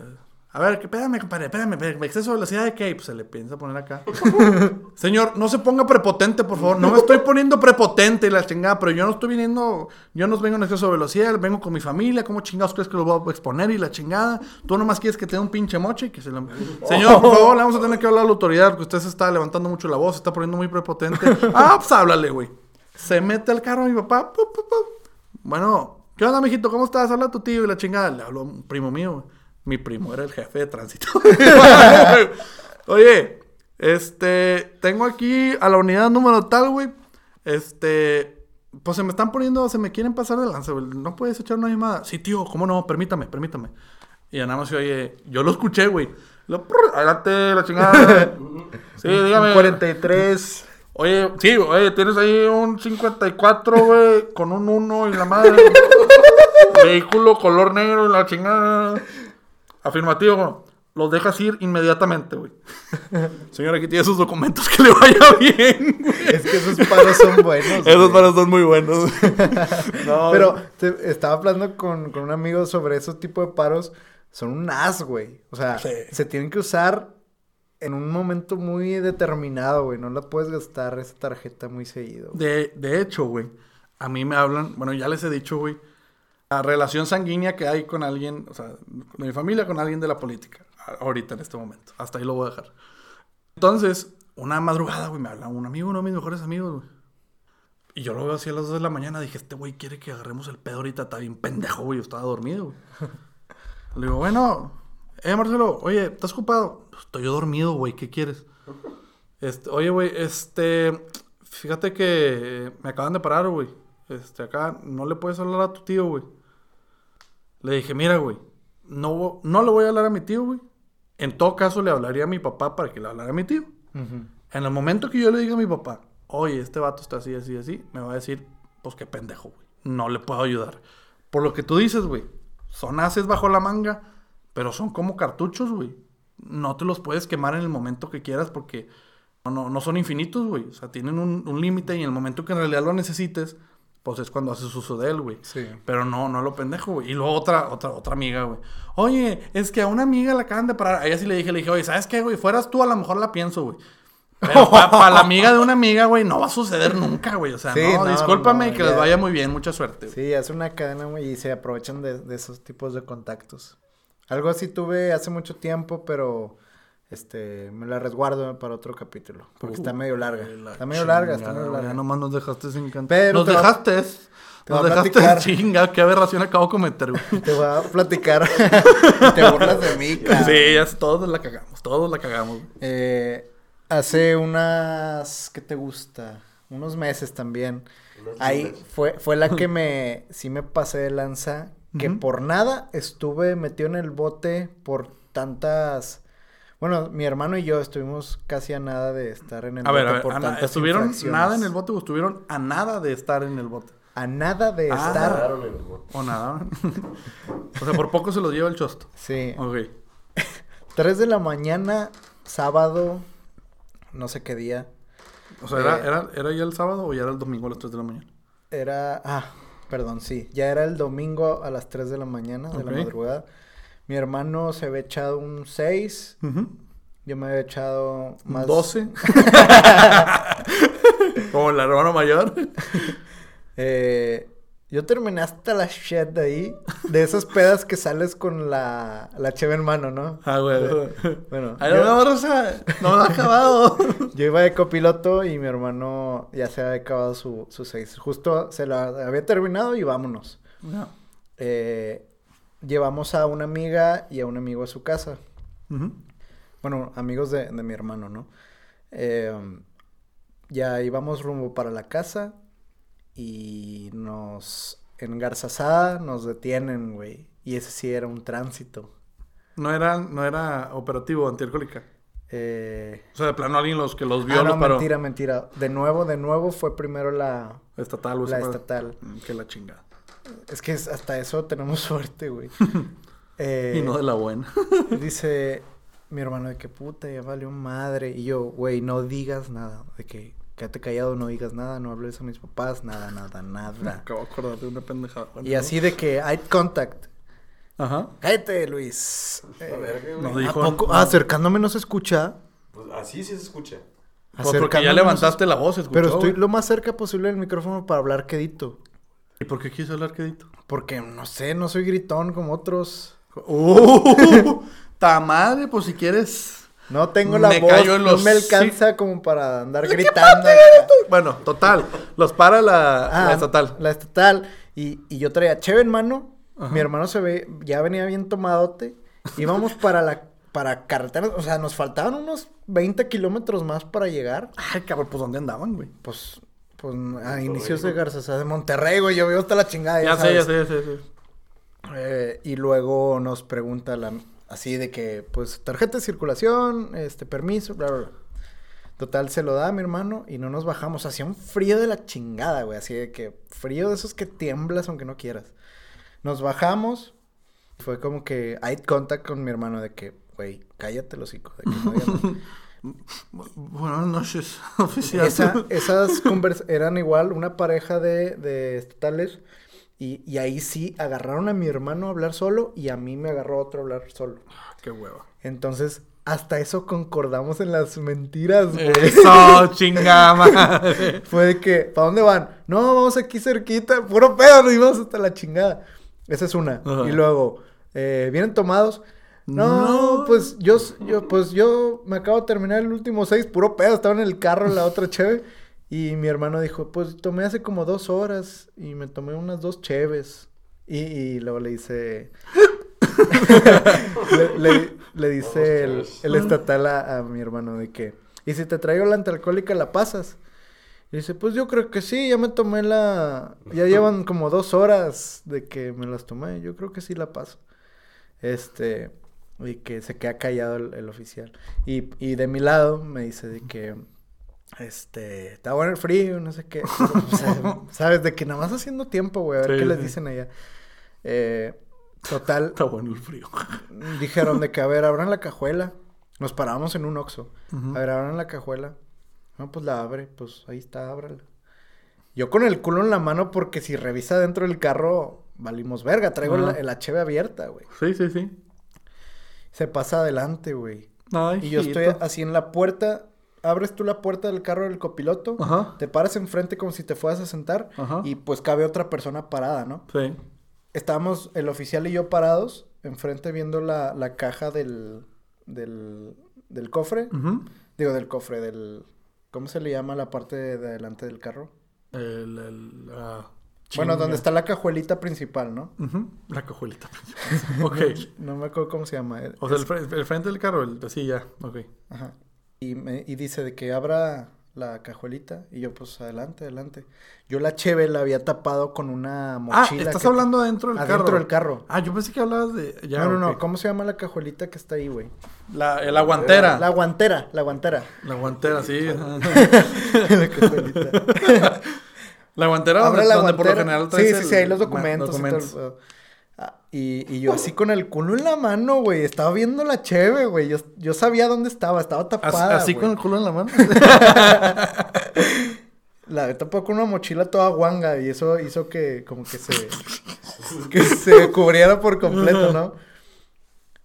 A: A ver, que espérame, compadre, espérame, espérame, ¿exceso de velocidad de qué? Pues se le piensa poner acá. <laughs> Señor, no se ponga prepotente, por favor. No me estoy poniendo prepotente y la chingada, pero yo no estoy viniendo, yo no vengo en exceso de velocidad, vengo con mi familia, ¿cómo chingados crees que lo voy a exponer y la chingada? Tú nomás quieres que te dé un pinche moche y que se lo... <laughs> Señor, por favor, le vamos a tener que hablar a la autoridad porque usted se está levantando mucho la voz, se está poniendo muy prepotente. <laughs> Ah, pues háblale, güey. Se mete al carro mi papá. Bueno, ¿qué onda, mijito? ¿Cómo estás? Habla a tu tío y la chingada. Le habló un primo mío, güey. Mi primo era el jefe de tránsito. <laughs> Oye, este, tengo aquí a la unidad número tal, güey. Este, pues se me están poniendo, se me quieren pasar de lanza, güey. ¿No puedes echar una llamada? Sí, tío, ¿cómo no? Permítame, permítame. Y ya nada más oye, yo lo escuché, güey. Lo, prr, adelante, la chingada. <laughs> Sí, dígame.
B: 43.
A: Oye, sí, oye, tienes ahí un 54, güey, con un 1 y la madre. <laughs> Vehículo color negro y la chingada. Afirmativo, los dejas ir inmediatamente, güey. <laughs> Señor, aquí tiene sus documentos, que le vaya bien. güey.
B: Es que esos paros son buenos.
A: Esos
B: güey.
A: paros son muy buenos. <laughs> No,
B: Pero te- estaba hablando con, con un amigo sobre esos tipos de paros. Son un as, güey. O sea,
A: Sí.
B: se tienen que usar en un momento muy determinado, güey. No la puedes gastar esa tarjeta muy seguido.
A: De, de hecho, güey, a mí me hablan, bueno, ya les he dicho, güey, la relación sanguínea que hay con alguien, o sea, de mi familia con alguien de la política, ahorita en este momento. Hasta ahí lo voy a dejar. Entonces, una madrugada, güey, me habla un amigo, uno de mis mejores amigos, güey. Y yo lo veo así a las 2 de la mañana, dije, este güey quiere que agarremos el pedo ahorita, está bien pendejo, güey, yo estaba dormido, güey. <laughs> Le digo, bueno, eh, Marcelo, oye, ¿estás ocupado? Estoy yo dormido, güey, ¿qué quieres? Este, oye, güey, este, fíjate que me acaban de parar, güey. Este, acá, no le puedes hablar a tu tío, güey. Le dije, mira, güey, no, no le voy a hablar a mi tío, güey. En todo caso, le hablaría a mi papá para que le hablara a mi tío. En el momento que yo le diga a mi papá, oye, este vato está así, así, así, me va a decir, pues qué pendejo, güey. No le puedo ayudar. Por lo que tú dices, güey, son haces bajo la manga, pero son como cartuchos, güey. No te los puedes quemar en el momento que quieras porque no, no, no son infinitos, güey. O sea, tienen un, un límite y en el momento que en realidad lo necesites, pues es cuando haces uso de él, güey.
B: Sí.
A: Pero no, no lo pendejo, güey. Y luego otra, otra, otra amiga, güey. Oye, es que a una amiga la acaban de parar. A ella sí le dije, le dije, oye, ¿sabes qué, güey? Fueras tú, a lo mejor la pienso, güey. Pero para la amiga de una amiga, güey, no va a suceder nunca, güey. O sea,
B: Sí,
A: no,
B: no,
A: discúlpame
B: no,
A: y que
B: ya.
A: les vaya muy bien. Mucha suerte, güey.
B: Sí, hace una cadena, güey, y se aprovechan de, de esos tipos de contactos. Algo así tuve hace mucho tiempo, pero este me la resguardo para otro capítulo. Porque está medio larga.
A: Uh, La
B: Está medio larga, está medio
A: güey, Ya
B: larga.
A: nomás nos dejaste sin cantar.
B: Pero
A: Nos
B: va-
A: dejaste.
B: Te
A: Nos
B: a
A: dejaste
B: platicar. <laughs>
A: chinga, qué aberración acabo de cometer, güey. <laughs>
B: Te voy a platicar. <laughs> Te burlas de mí, cabrón.
A: Sí, ya todos la cagamos, todos la cagamos.
B: Eh, hace unas, ¿qué te gusta? Unos meses también.
C: Unos
B: Ahí
C: meses.
B: fue, fue la que me, sí me pasé de lanza, que por nada estuve metido en el bote por tantas, bueno, mi hermano y yo estuvimos casi a nada de estar en el
A: A
B: bote
A: ver, a ver,
B: por
A: a na-
B: tantas
A: ¿estuvieron nada en el bote o estuvieron a nada de estar en el bote?
B: A nada de
A: Ah.
B: estar,
C: en el bote.
A: O nada. <laughs> o sea, por poco se los lleva el chosto.
B: sí.
A: Ok. <laughs>
B: 3 de la mañana, sábado, no sé qué día,
A: O sea, ¿era,
B: Eh.
A: era, ¿era ya el sábado o ya era el domingo a las 3 de la mañana?
B: Era, ah, perdón, sí, ya era el domingo a las 3 de la mañana, de la madrugada. Mi hermano se había echado un 6, yo me había echado más...
A: 12. <laughs> Como el hermano mayor. <laughs>
B: Eh, yo terminé hasta la shit de ahí, de esas pedas que sales con la, la cheve en mano, ¿no?
A: Ah, güey.
B: Bueno,
A: Ay,
B: yo-
A: no, Rosa, no lo ha acabado. <laughs>
B: Yo iba de copiloto y mi hermano ya se había acabado su, su 6. Justo se lo había terminado y vámonos.
A: No.
B: Eh, llevamos a una amiga y a un amigo a su casa. Bueno, amigos de, de mi hermano, ¿no? Eh, ya íbamos rumbo para la casa y nos... En Garzazada nos detienen, güey. Y ese sí era un tránsito.
A: No era, no era operativo antialcohólica.
B: Eh...
A: O sea, de plano alguien los que los vio
B: Ah, no,
A: paró.
B: mentira, mentira. De nuevo, de nuevo fue primero la,
A: Estatal o
B: la estatal.
A: Mm, Que la chingada.
B: Es que es- hasta eso tenemos <laughs> suerte, güey. <laughs> Eh,
A: Y no de la buena. <laughs>
B: Dice mi hermano de que puta, ya valió madre. Y yo, güey, no digas nada. De que quédate callado, no digas nada, no hables a mis papás, nada, nada,
A: Me
B: nada.
A: acabo de acordar de una pendejada.
B: y así de que eye contact.
A: Ajá.
B: Cállate, Luis.
C: La
B: Eh,
C: güey.
A: no
B: ¿A
A: dijo-
B: poco?
A: no.
B: Acercándome no se escucha.
C: Pues así sí se escucha.
A: Pues porque ya
B: no se
A: levantaste la voz, escuchó,
B: Pero estoy
A: güey.
B: lo más cerca posible del micrófono para hablar quedito.
A: ¿Y por qué quieres hablar quedito?
B: Porque, no sé, no soy gritón como otros.
A: ¡Uh! ¡Ta madre! Pues si quieres...
B: No tengo la
A: Me
B: voz,
A: cayó en
B: no me alcanza como para andar gritando.
A: Bueno, total. Los para la, la
B: Ah,
A: estatal.
B: La estatal. Y, y yo traía cheve en mano.
A: Ajá.
B: Mi hermano se ve, ya venía bien tomadote. Íbamos para la para carretera. O sea, nos faltaban unos 20 kilómetros más para llegar.
A: Ay, cabrón, pues ¿dónde andaban, güey?
B: Pues, pues a inicios de de Monterrey, güey. Yo vivo hasta la chingada.
A: Ya sé, ya sé, ya sé, ya sé.
B: Eh, y luego nos pregunta la, así de que, pues, tarjeta de circulación, este, permiso, bla, bla, bla. Total, se lo da a mi hermano y no nos bajamos. Hacía un frío de la chingada, güey. Así de que frío de esos que tiemblas aunque no quieras. Nos bajamos. Fue como que hay contact con mi hermano de que, güey, cállate los hocico. De que no <laughs>
A: Buenas noches, oficial.
B: Esa- esas convers eran igual una pareja de, de estatales. Y, y ahí sí agarraron a mi hermano a hablar solo y a mí me agarró otro a hablar solo.
A: Qué hueva.
B: Entonces, hasta eso concordamos en las mentiras, güey.
A: Eso, chingada. <laughs>
B: Fue de que, ¿para dónde van? No, vamos aquí cerquita, puro pedo, nos íbamos hasta la chingada. Esa es una.
A: Ajá.
B: Y luego, eh, ¿vienen tomados? No,
A: No.
B: pues yo, yo, pues yo me acabo de terminar el último seis, puro pedo, estaba en el carro la otra <laughs> cheve. Y mi hermano dijo, pues tomé hace como dos horas y me tomé unas dos cheves. Y, y luego le dice... <laughs> le, le- le dice el, estatal a, a mi hermano de que... ¿Y si te traigo la antialcohólica la pasas? Y dice, pues yo creo que sí, ya me tomé la... Ya llevan como dos horas de que me las tomé, yo creo que sí la paso. Este... Y que se queda callado el, el oficial. Y, y de mi lado me dice de que... Este... Está bueno el frío, no sé qué. <laughs> O sea, ¿Sabes? De que nada más haciendo tiempo, güey. A ver
A: Sí,
B: qué les dicen allá. Eh, total, <laughs>
A: Está bueno el frío.
B: dijeron de que, a ver, abran la cajuela. Nos paramos en un.
A: Ujú.
B: A ver, abran la cajuela. No, pues la abre. Pues ahí está, ábrala. Yo con el culo en la mano porque si revisa dentro del carro, valimos verga. Traigo
A: Ajá.
B: la, el HB abierta, güey.
A: Sí, sí, sí.
B: Se pasa adelante, güey.
A: Ay,
B: Y yo estoy así en la puerta. Abres tú la puerta del carro del copiloto.
A: Ajá.
B: Te paras enfrente como si te fueras a sentar.
A: Ajá.
B: Y pues cabe otra persona parada, ¿no?
A: Sí.
B: Estábamos el oficial y yo parados enfrente viendo la, la caja del, del, del cofre. Digo, del cofre, del... ¿Cómo se le llama la parte de, de adelante del carro?
A: El, el, ah,
B: Bueno, donde está la cajuelita principal, ¿no?
A: Ujú, La cajuelita. <laughs> ok.
B: No me acuerdo cómo se llama. eh,
A: O sea, el, fre- el frente del carro, el, sí, ya. Ok.
B: Ajá. Y, me, y dice de que abra la cajuelita. Y yo, pues, adelante, adelante. Yo la cheve la había tapado con una
A: Ah,
B: mochila.
A: estás
B: que-
A: hablando adentro del
B: adentro
A: carro.
B: del carro.
A: Ah, yo pensé que hablabas de. Ya,
B: no, no, no. ¿Cómo se llama la cajuelita que está ahí, güey?
A: La, la guantera.
B: La guantera, la guantera.
A: La guantera, sí. <laughs>
B: la cajuelita. <laughs>
A: La guantera
B: Abre
A: donde,
B: la
A: donde por lo general traes
B: Sí, sí,
A: el-
B: sí, ahí los documentos. y todo el
A: documentos.
B: pedo. Ah, y, y yo así con el culo en la mano, güey. Estaba viendo la cheve, güey. Yo, yo sabía dónde estaba. Estaba tapada,
A: así con el culo en la mano. <laughs>
B: La había tapado con una mochila toda guanga. Y eso hizo que como que se... que se cubriera por completo, ¿no?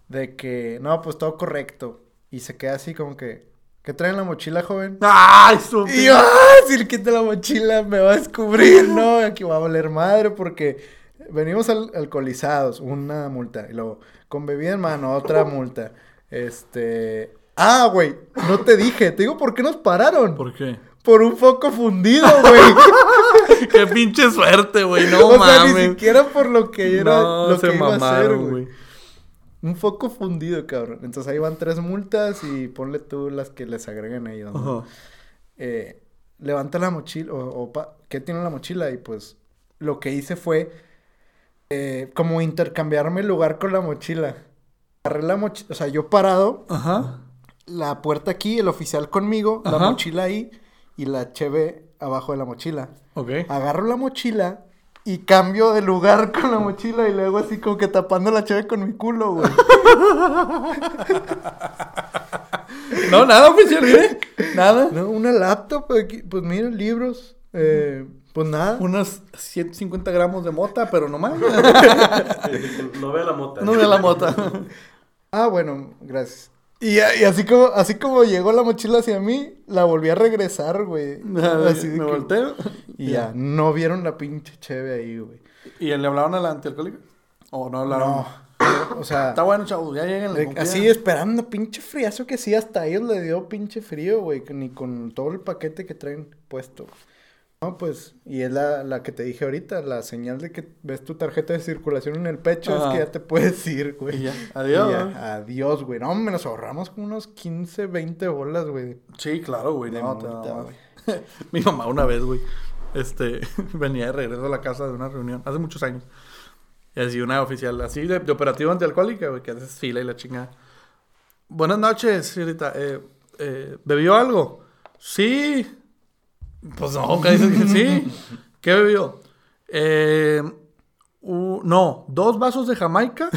B: De que... No, pues todo correcto. Y se queda así como que... ¿Qué trae en la mochila, joven?
A: ¡Ay, su
B: Y yo, ¡ah! Si le quito la mochila me va a descubrir, ¿no? Aquí va a valer madre porque venimos al- alcoholizados, una multa. Y luego, con bebida en mano, otra multa. Este... Ah, güey, no te dije. Te digo, ¿por qué nos pararon?
A: ¿Por qué?
B: Por un foco fundido, güey. <laughs>
A: Qué pinche suerte, güey. No
B: o sea,
A: mames.
B: ni siquiera por lo que era
A: no,
B: lo
A: se
B: que iba a hacer,
A: mamaron,
B: güey. Un foco fundido, cabrón. Entonces ahí van tres multas y ponle tú las que les agreguen ahí.
A: Ajá.
B: eh, levanta la mochila o, o pa- ¿qué tiene la mochila? Y pues lo que hice fue eh, como intercambiarme el lugar con la mochila. Agarré la mochila, o sea, yo parado,
A: Ajá.
B: la puerta aquí, el oficial conmigo, la mochila ahí y la cheve abajo de la mochila.
A: Ok.
B: Agarro la mochila y cambio de lugar <laughs> con la mochila y le hago así como que tapando la cheve con mi culo, güey. <laughs>
A: No, nada oficial, mire. Nada.
B: No, una laptop, aquí, pues mira, libros, eh, pues nada.
A: Unos 150 gramos de mota, pero no más. <laughs>
C: No vea la mota.
A: No de la mota.
B: Ah, bueno, gracias. Y, y así como así como llegó la mochila hacia mí, la volví a regresar, güey. <laughs> Así de
A: Me
B: que-
A: volteo. <laughs>
B: Y ya, no vieron la pinche cheve ahí, güey.
A: ¿Y le hablaron a la antialcohólica? ¿O no hablaron?
B: No. O sea,
A: Está bueno, chavos. Ya lleguen.
B: de- así esperando, pinche friazo que sí, hasta ellos le dio pinche frío, güey, ni con todo el paquete que traen puesto. No, pues, y es la, la que te dije ahorita, la señal de que ves tu tarjeta de circulación en el pecho,
A: Ajá.
B: es que ya te puedes ir, güey.
A: Y ya,
B: Y
A: adiós.
B: adiós, güey. No, me nos ahorramos como unos 15, 20 bolas, güey.
A: Sí, claro, güey.
B: De
A: No,
B: multa, güey. <laughs>
A: Mi mamá una vez, güey, este, <laughs> venía de regreso a la casa de una reunión, hace muchos años. Y así una oficial, así de, de operativo antialcohólica, güey, que haces fila y la chingada. Buenas noches, señorita. Eh, eh, ¿Bebió algo? Sí. Pues no, <laughs> ¿qué dices que sí? ¿Qué bebió? Eh, no, dos vasos de Jamaica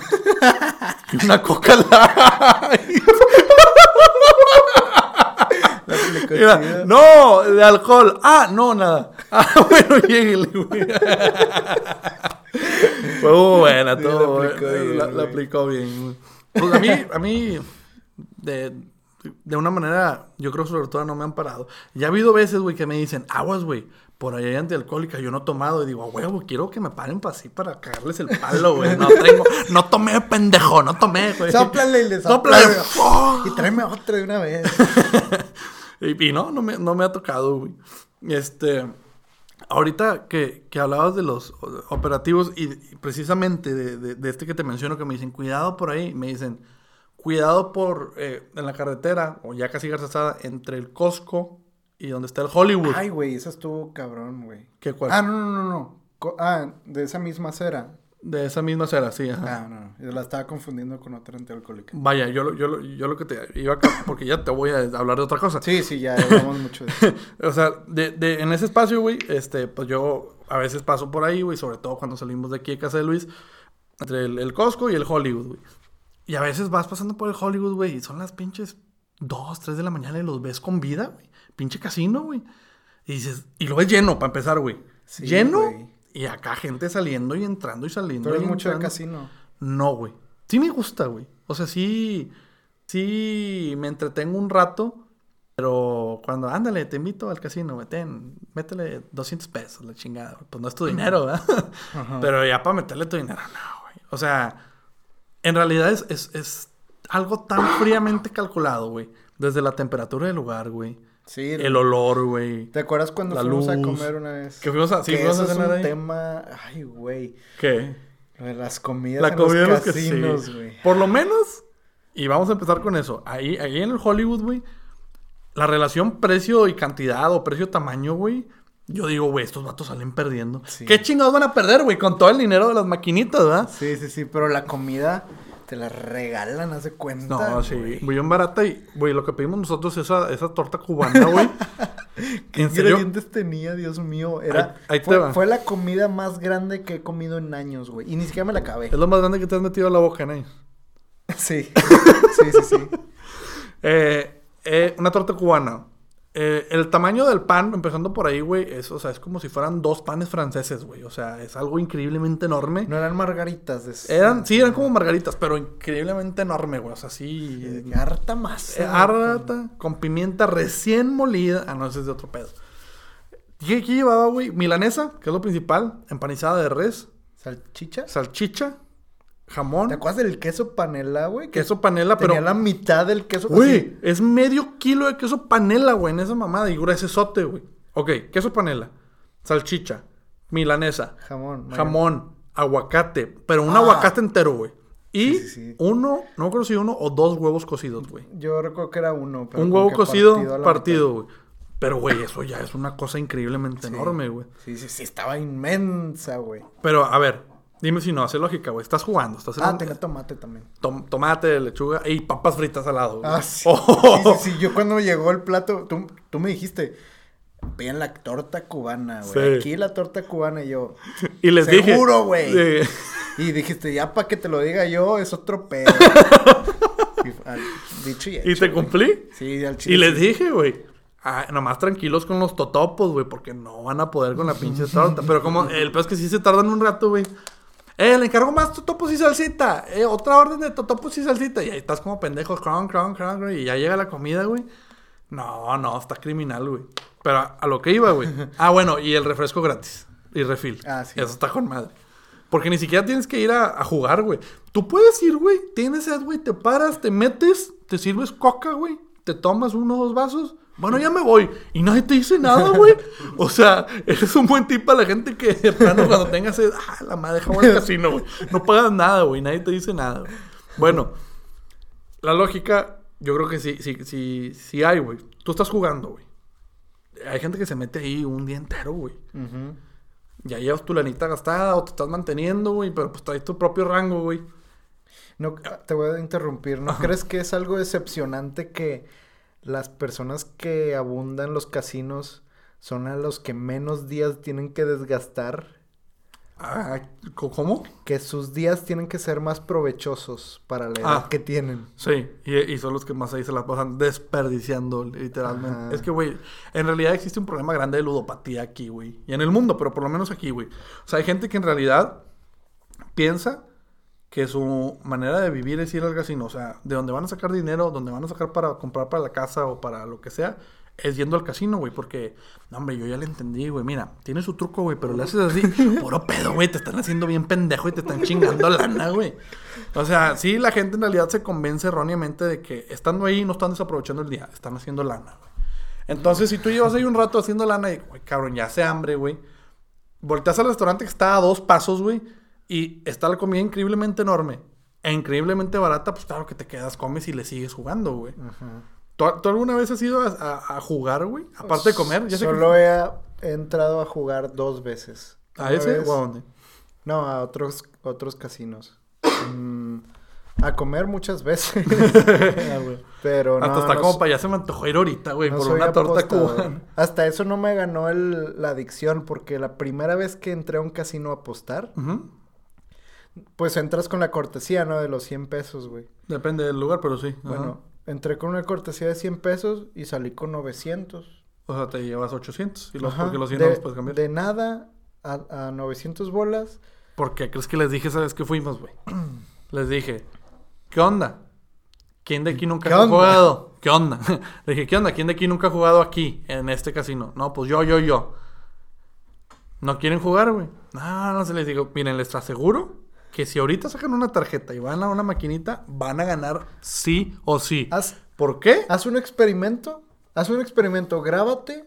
A: y una coca light. <laughs> Mira, no, de alcohol. Ah, no, nada. Ah, <laughs> bueno, lléguele, güey. Fue muy buena,
B: Sí,
A: todo.
B: la aplicó bien,
A: la, aplicó bien. Pues a mí, a mí, de, de una manera, yo creo sobre todo no me han parado. Ya ha habido veces, güey, que me dicen, aguas, güey, por ahí hay antialcohólica, yo no he tomado. Y digo, huevo, quiero que me paren para así, para cagarles el palo, güey. No tengo, no tomé, pendejo, no tomé, güey.
B: Sóplale y le
A: Sóplale. ¡Oh!
B: Y tráeme otra de una vez. <laughs>
A: Y, y no, no me, no me ha tocado, güey. Este, ahorita que, que hablabas de los operativos y, y precisamente de, de- de este que te menciono que me dicen, cuidado por ahí, me dicen, cuidado por, eh, en la carretera, o ya casi garzazada, entre el Costco y donde está el Hollywood.
B: Ay, güey, esa estuvo cabrón, güey.
A: ¿Qué cuál?
B: Ah, no, no, no, no. Co- ah, de esa misma acera.
A: De esa misma acera, sí, ajá.
B: Ah, no, no. Yo la estaba confundiendo con otra antialcohólica.
A: Vaya, yo, lo- yo, lo- yo lo que te iba acá, <coughs> porque ya te voy a hablar de otra cosa.
B: Sí, sí, ya hablamos mucho de eso. <laughs>
A: O sea, de, de- en ese espacio, güey, este, pues yo a veces paso por ahí, güey, sobre todo cuando salimos de aquí de casa de Luis, entre el, el Costco y el Hollywood, güey. Y a veces vas pasando por el Hollywood, güey, y son las pinches 2, 3 de la mañana y los ves con vida, güey. Pinche casino, güey. Y dices, y lo ves lleno, para empezar, güey.
B: Sí,
A: lleno. Y acá gente saliendo y entrando y saliendo.
B: Eres
A: y
B: mucho de casino.
A: No, güey. Sí me gusta, güey. O sea, sí. Sí me entretengo un rato. Pero cuando, ándale, te invito al casino, güey, ten, métele 200 pesos, la chingada. güey. Pues no es tu dinero, ¿verdad?
B: Ajá.
A: Pero ya para meterle tu dinero, no, güey. O sea, en realidad es, es, es algo tan <gasps> fríamente calculado, güey. Desde la temperatura del lugar, güey.
B: Sí.
A: El olor, güey.
B: ¿Te acuerdas cuando
A: La
B: fuimos a comer una vez?
A: Que fuimos a- sí,
B: Que
A: fuimos a
B: eso es un
A: ahí.
B: tema... Ay, güey.
A: ¿Qué?
B: Las comidas
A: La
B: en
A: comida
B: los
A: sí.
B: casinos, güey.
A: Por lo menos, y vamos a empezar con eso. Ahí, ahí en el Hollywood, güey, la relación precio y cantidad o precio-tamaño, güey. Yo digo, güey, estos vatos salen perdiendo.
B: Sí.
A: ¿Qué chingados van a perder, güey? Con todo el dinero de las maquinitas, ¿verdad?
B: Sí, sí, sí, pero la comida te la regalan, haz de cuenta.
A: No, sí,
B: güey.
A: muy bien barata y, güey, lo que pedimos nosotros, esa, esa torta cubana, güey. <laughs>
B: ¿Qué
A: ¿En serio?
B: ingredientes tenía, Dios mío? Era,
A: Ahí- ahí te
B: fue,
A: va.
B: fue la comida más grande que he comido en años, güey. Y ni siquiera me la acabé.
A: Es lo más grande que te has metido a la boca, ¿no? <laughs>
B: Sí, <laughs> sí, sí, sí.
A: Eh, eh, una torta cubana. Eh, el tamaño del pan, empezando por ahí, güey, es, o sea, es como si fueran dos panes franceses, güey. O sea, es algo increíblemente enorme.
B: No eran margaritas.
A: Eran, sí, eran como margaritas, pero increíblemente enorme, güey. O sea, sí.
B: Eh, Harta masa.
A: eh, harta, con pimienta recién molida. Ah, no, ese es de otro pedo. ¿Qué, qué llevaba, güey? Milanesa, que es lo principal. Empanizada de res.
B: ¿Salchicha?
A: Salchicha. Jamón.
B: ¿Te acuerdas del queso panela, güey? Que
A: Queso panela, pero.
B: tenía la mitad del queso
A: Güey, es medio kilo de queso panela, güey, en esa mamada. Y gruesote, güey. Ok, queso panela. Salchicha. Milanesa.
B: Jamón.
A: Jamón. Aguacate. Pero un
B: Ah.
A: aguacate entero, güey. Y
B: Sí, sí, sí.
A: uno, no me acuerdo si uno o dos huevos cocidos, güey.
B: Yo recuerdo que era uno. pero
A: Un huevo cocido, partido, güey. Pero, güey, eso ya es una cosa increíblemente enorme, güey.
B: Sí, sí, sí, estaba inmensa, güey.
A: Pero, a ver, dime si no hace lógica, güey. Estás jugando, estás
B: Ah, tenía tomate también.
A: tom- tomate, lechuga y papas fritas al lado. güey.
B: Ah, sí.
A: Oh.
B: Sí, sí, sí. Yo cuando llegó el plato, tú, tú me dijiste, vean la torta cubana, güey.
A: Sí.
B: Aquí la torta cubana y yo. <laughs>
A: Y les dije.
B: Seguro, güey.
A: Sí.
B: Y dijiste, ya para que te lo diga yo, es otro pedo. <laughs> y, al- dicho y hecho.
A: ¿Y te
B: güey.
A: cumplí?
B: Sí, al chile.
A: Y les dije, güey. ah, nomás tranquilos con los totopos, güey, porque no van a poder con la pinche torta. Pero como el peor es que sí se tardan un rato, güey. Eh, le encargo más totopos y salsita. Eh, otra orden de totopos y salsita. Y ahí estás como pendejo, cron, cron, cron, y ya llega la comida, güey. No, no, está criminal, güey. Pero a, a lo que iba, güey. <laughs> Ah, bueno, y el refresco gratis. Y refil.
B: Ah, sí.
A: Eso está con madre. Porque ni siquiera tienes que ir a, a jugar, güey. Tú puedes ir, güey. Tienes sed, güey. Te paras, te metes, te sirves coca, güey. Te tomas uno o dos vasos. Bueno, ya me voy. Y nadie te dice nada, güey. O sea, eres un buen tip para la gente que, de plano, cuando tengas sed, ah, la madre, deja al casino, güey. No pagas nada, güey. Nadie te dice nada. güey. Bueno, la lógica, yo creo que sí, sí, sí, sí hay, güey. Tú estás jugando, güey. Hay gente que se mete ahí un día entero, güey.
B: Ujú.
A: Ya llevas tu lanita gastada o te estás manteniendo, güey, pero pues traes tu propio rango, güey.
B: No, te voy a interrumpir. ¿No crees que es algo decepcionante que las personas que abundan los casinos son a los que menos días tienen que desgastar?
A: Ah, ¿co- ¿Cómo?
B: Que sus días tienen que ser más provechosos para la edad
A: Ah.
B: que tienen.
A: Sí, y, y son los que más ahí se la pasan desperdiciando, literalmente.
B: Ajá.
A: Es que, güey, en realidad existe un problema grande de ludopatía aquí, güey. Y en el mundo, pero por lo menos aquí, güey. O sea, hay gente que en realidad piensa que su manera de vivir es ir al casino. O sea, de donde van a sacar dinero, donde van a sacar para comprar para la casa o para lo que sea, es yendo al casino, güey. Porque, no, hombre, yo ya le entendí, güey. Mira, tiene su truco, güey, pero le haces así, <laughs> puro pedo, güey. Te están haciendo bien pendejo y te están chingando lana, güey. O sea, sí, la gente en realidad se convence erróneamente de que estando ahí no están desaprovechando el día, están haciendo lana, güey. Entonces, si tú llevas ahí un rato haciendo lana y, güey, cabrón, ya hace hambre, güey. Volteas al restaurante que está a dos pasos, güey, y está la comida increíblemente enorme e increíblemente barata, pues claro que te quedas, comes y le sigues jugando, güey. ¿Tú, tú alguna vez has ido a, a- a jugar, güey? Aparte de comer, ya sé que-
B: Solo he, entrado a jugar dos veces.
A: ¿A ese
B: vez-
A: o a dónde?
B: No, a otros, otros casinos. Mm, a comer muchas veces. <laughs> Pero no.
A: Hasta está
B: no
A: como para allá se me antojó ir ahorita, güey,
B: no
A: por una torta cubana.
B: Hasta eso no me ganó el- la adicción, porque la primera vez que entré a un casino a apostar,
A: Ujú.
B: Pues entras con la cortesía, ¿no? De los 100 pesos, güey.
A: Depende del lugar, pero sí. ajá.
B: Bueno, entré con una cortesía de 100 pesos y salí con 900.
A: O sea, te llevas 800 y los,
B: Ajá,
A: porque los 100
B: de,
A: no los puedes cambiar.
B: de nada a, a 900 bolas.
A: ¿Por qué crees que les dije, sabes que fuimos, güey? <clears throat> les dije, ¿qué onda? ¿Quién de aquí nunca
B: ¿Qué
A: ha jugado? ¿Qué onda? <laughs> Le dije, ¿qué onda? ¿Quién de aquí nunca ha jugado aquí, en este casino? No, pues yo, yo, yo. ¿No quieren jugar, güey? No, no se les digo, miren, les aseguro que si ahorita sacan una tarjeta y van a una maquinita, van a ganar sí o sí.
B: Haz,
A: ¿Por qué?
B: Haz un experimento. Haz un experimento. Grábate.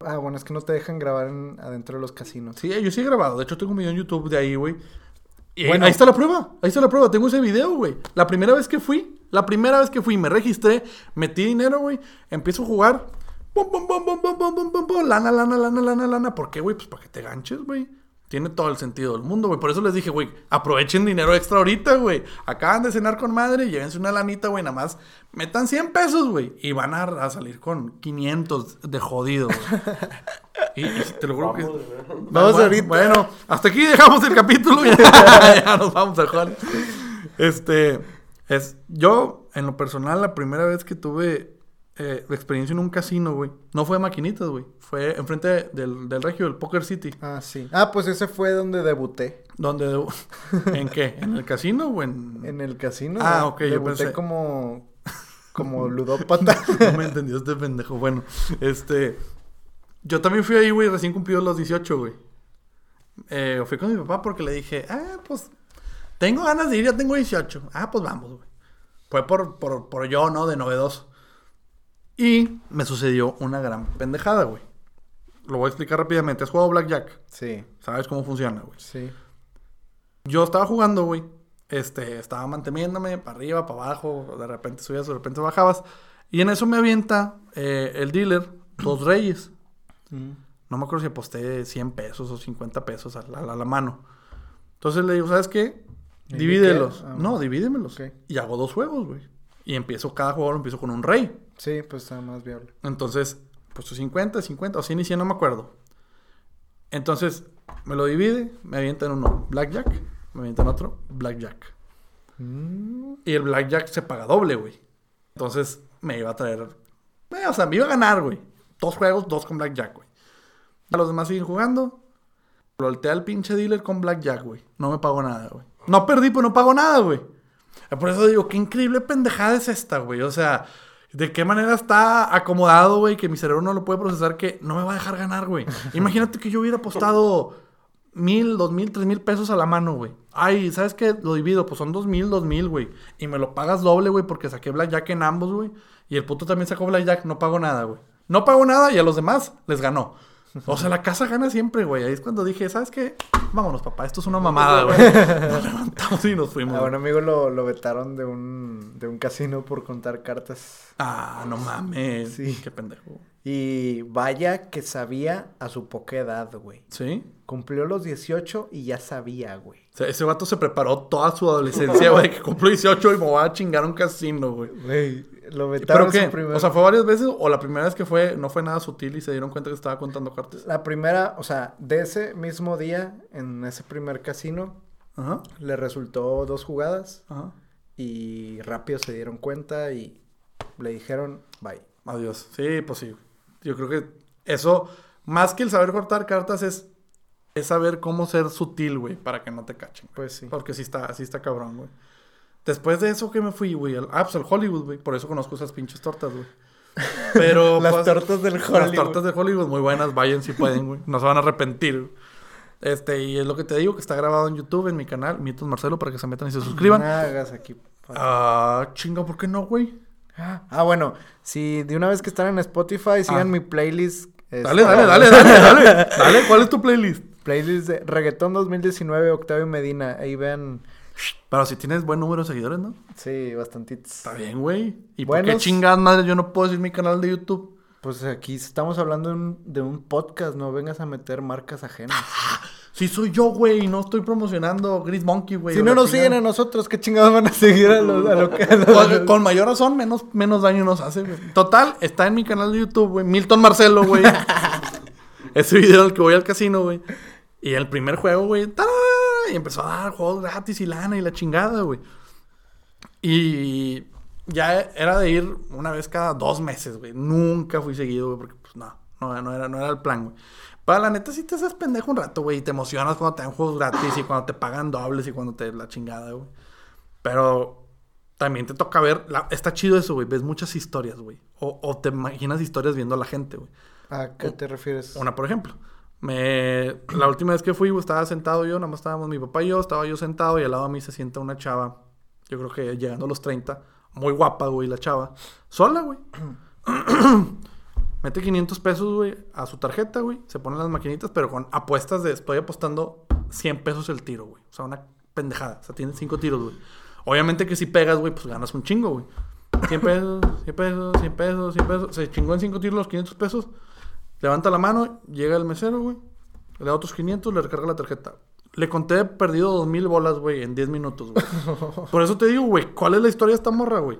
B: Ah, bueno, es que no te dejan grabar adentro de los casinos.
A: Sí, eh, yo sí he grabado. De hecho, tengo un video en YouTube de ahí, güey.
B: Bueno,
A: ahí está la prueba. Ahí está la prueba. Tengo ese video, güey. La primera vez que fui, la primera vez que fui, me registré, metí dinero, güey. Empiezo a jugar. Bom, bom, bom, lana, lana, lana, lana, lana. ¿Por qué, güey? Pues para que te ganches, güey. Tiene todo el sentido del mundo, güey. Por eso les dije, güey, aprovechen dinero extra ahorita, güey. Acaban de cenar con madre, llévense una lanita, güey. Nada más metan 100 pesos, güey. Y van a, a salir con 500 de jodido, güey. <laughs> Y, y te lo juro que...
C: Vamos.
B: Vamos
A: bueno,
B: ahorita.
A: Bueno, hasta aquí dejamos el capítulo. <laughs> Ya, ya nos vamos a jugar. Este, es, yo, en lo personal, la primera vez que tuve eh, experiencia en un casino, güey, no fue de maquinitas, güey. Fue enfrente del, del regio, del Poker City.
B: Ah, sí. Ah, pues ese fue donde debuté.
A: Donde, <laughs> ¿En qué? ¿En el casino o en...?
B: En el casino.
A: Ah, ok, yo
B: Debuté
A: pensé-
B: como... <laughs> Como ludópata. <laughs>
A: No me entendió este pendejo. Bueno, este... Yo también fui ahí, güey, recién cumplidos los 18, güey. Eh, fui con mi papá porque le dije, ah, pues... Tengo ganas de ir, ya tengo 18. Ah, pues vamos, güey. Fue por, por, por yo, ¿no? De novedoso. Y me sucedió una gran pendejada, güey. Lo voy a explicar rápidamente. ¿Has jugado Blackjack?
B: sí,
A: ¿Sabes cómo funciona, güey?
B: sí.
A: Yo estaba jugando, güey. Este, estaba manteniéndome para arriba, para abajo. De repente subías, de repente bajabas. Y en eso me avienta eh, el dealer dos reyes.
B: Mm.
A: No me acuerdo si aposté 100 pesos o 50 pesos a la, a la mano. Entonces le digo, ¿sabes qué?
B: ¿Y de
A: Divídelos.
B: Ah,
A: no, divídemelos.
B: ok.
A: Y hago dos juegos, güey. Y empiezo, cada juego lo empiezo con un rey.
B: Sí, pues está más viable.
A: Entonces, pues 50, 50, o 100 y 100, no me acuerdo. Entonces, me lo divide, me avientan uno Blackjack, me avientan otro Blackjack.
B: Mm.
A: Y el Blackjack se paga doble, güey. Entonces, me iba a traer. eh, o sea, me iba a ganar, güey. Dos juegos, dos con Blackjack, güey. A los demás siguen jugando. Voltea al pinche dealer con Blackjack, güey. No me pago nada, güey. No perdí, pues no pago nada, güey. Por eso digo, qué increíble pendejada es esta, güey. O sea, de qué manera está acomodado, güey, que mi cerebro no lo puede procesar, que no me va a dejar ganar, güey. <laughs> Imagínate que yo hubiera apostado mil, dos mil, tres mil pesos a la mano, güey. Ay, ¿sabes qué? Lo divido, pues son dos mil, dos mil, güey. Y me lo pagas doble, güey, porque saqué Blackjack en ambos, güey. Y el puto también sacó Blackjack, no pago nada, güey. No pago nada y a los demás les ganó. O sea, la casa gana siempre, güey. Ahí es cuando dije, ¿sabes qué? Vámonos, papá, esto es una mamada, <laughs> güey. Nos levantamos y nos fuimos.
B: A un amigo lo, lo vetaron de un, de un casino por contar cartas.
A: Ah, no mames.
B: Sí.
A: Qué pendejo.
B: Y vaya que sabía a su poca edad, güey.
A: ¿Sí?
B: Cumplió los 18 y ya sabía, güey.
A: O sea, ese vato se preparó toda su adolescencia, güey, que cumplió 18 y me voy a chingar un casino, güey.
B: Güey, lo vetaron
A: ¿Pero
B: su
A: qué? O sea, ¿fue varias veces o la primera vez que fue no fue nada sutil y se dieron cuenta que estaba contando cartas?
B: La primera, o sea, de ese mismo día, en ese primer casino,
A: Ajá,
B: le resultó dos jugadas
A: ajá.
B: y rápido se dieron cuenta y le dijeron bye.
A: Adiós. Sí, pues sí. Yo creo que eso, más que el saber cortar cartas, es, es saber cómo ser sutil, güey, para que no te cachen.
B: Pues sí.
A: Porque sí está, sí está cabrón, güey. Después de eso que me fui, güey, al, ah, pues al Hollywood, güey. Por eso conozco esas pinches tortas, güey. <laughs> Pero,
B: Las
A: pues,
B: tortas del
A: Las
B: Hollywood.
A: tortas de Hollywood, muy buenas, vayan si pueden, güey. No se van a arrepentir. Este, y es lo que te digo, que está grabado en YouTube, en mi canal, Mitos Marcelo, para que se metan y se suscriban.
B: No hagas aquí.
A: Ah, chinga, ¿por qué no, güey?
B: Ah, bueno, si de una vez que están en Spotify, sigan
A: Ah.
B: mi playlist. este,
A: Dale, dale, dale, dale, dale. <laughs> Dale, ¿cuál es tu playlist?
B: Playlist de Reggaetón 2019, Octavio Medina. Ahí vean,
A: Pero si tienes buen número de seguidores, ¿no?
B: sí, bastantitos.
A: Está bien, güey. ¿Y por qué
B: Buenos.
A: chingadas madre yo no puedo decir mi canal de YouTube?
B: Pues aquí estamos hablando de un, de un podcast, no vengas a meter marcas ajenas. <laughs>
A: Si soy yo, güey, y no estoy promocionando Gris Monkey, güey.
B: si no nos siguen a nosotros, ¿qué chingados van a seguir a, los- a lo que... a los-
A: Con, con mayor razón, menos, menos daño nos hace, güey. Total, está en mi canal de YouTube, güey. Milton Marcelo, güey. <laughs> Ese video del que voy al casino, güey. Y el primer juego, güey. Y empezó a dar juegos gratis y lana y la chingada, güey. Y ya era de ir una vez cada dos meses, güey. Nunca fui seguido, güey, porque pues no, no, no era, no era el plan, güey. Para la neta sí te haces pendejo un rato, güey. Y te emocionas cuando te dan juegos gratis y cuando te pagan dobles y cuando te la chingada, güey. Pero también te toca ver. la- Está chido eso, güey. Ves muchas historias, güey. O, o te imaginas historias viendo a la gente, güey.
B: ¿A qué te refieres?
A: Una, por ejemplo. Me... La última vez que fui, estaba sentado yo, nada más estábamos mi papá y yo, estaba yo sentado y al lado de mí se sienta una chava, yo creo que llegando a los 30, muy guapa, güey, la chava, sola, güey. <clears throat> Mete 500 pesos, güey, a su tarjeta, güey. Se ponen las maquinitas, pero con apuestas de estoy apostando 100 pesos el tiro, güey. O sea, una pendejada. O sea, tienes 5 tiros, güey. Obviamente que si pegas, güey, pues ganas un chingo, güey. 100 pesos, 100 pesos, 100 pesos, 100 pesos. Se chingó en 5 tiros los 500 pesos. Levanta la mano, llega el mesero, güey. Le da otros 500, le recarga la tarjeta. Le conté perdido 2000 bolas, güey, en 10 minutos, güey. <laughs> Por eso te digo, güey, ¿cuál es la historia de esta morra, güey?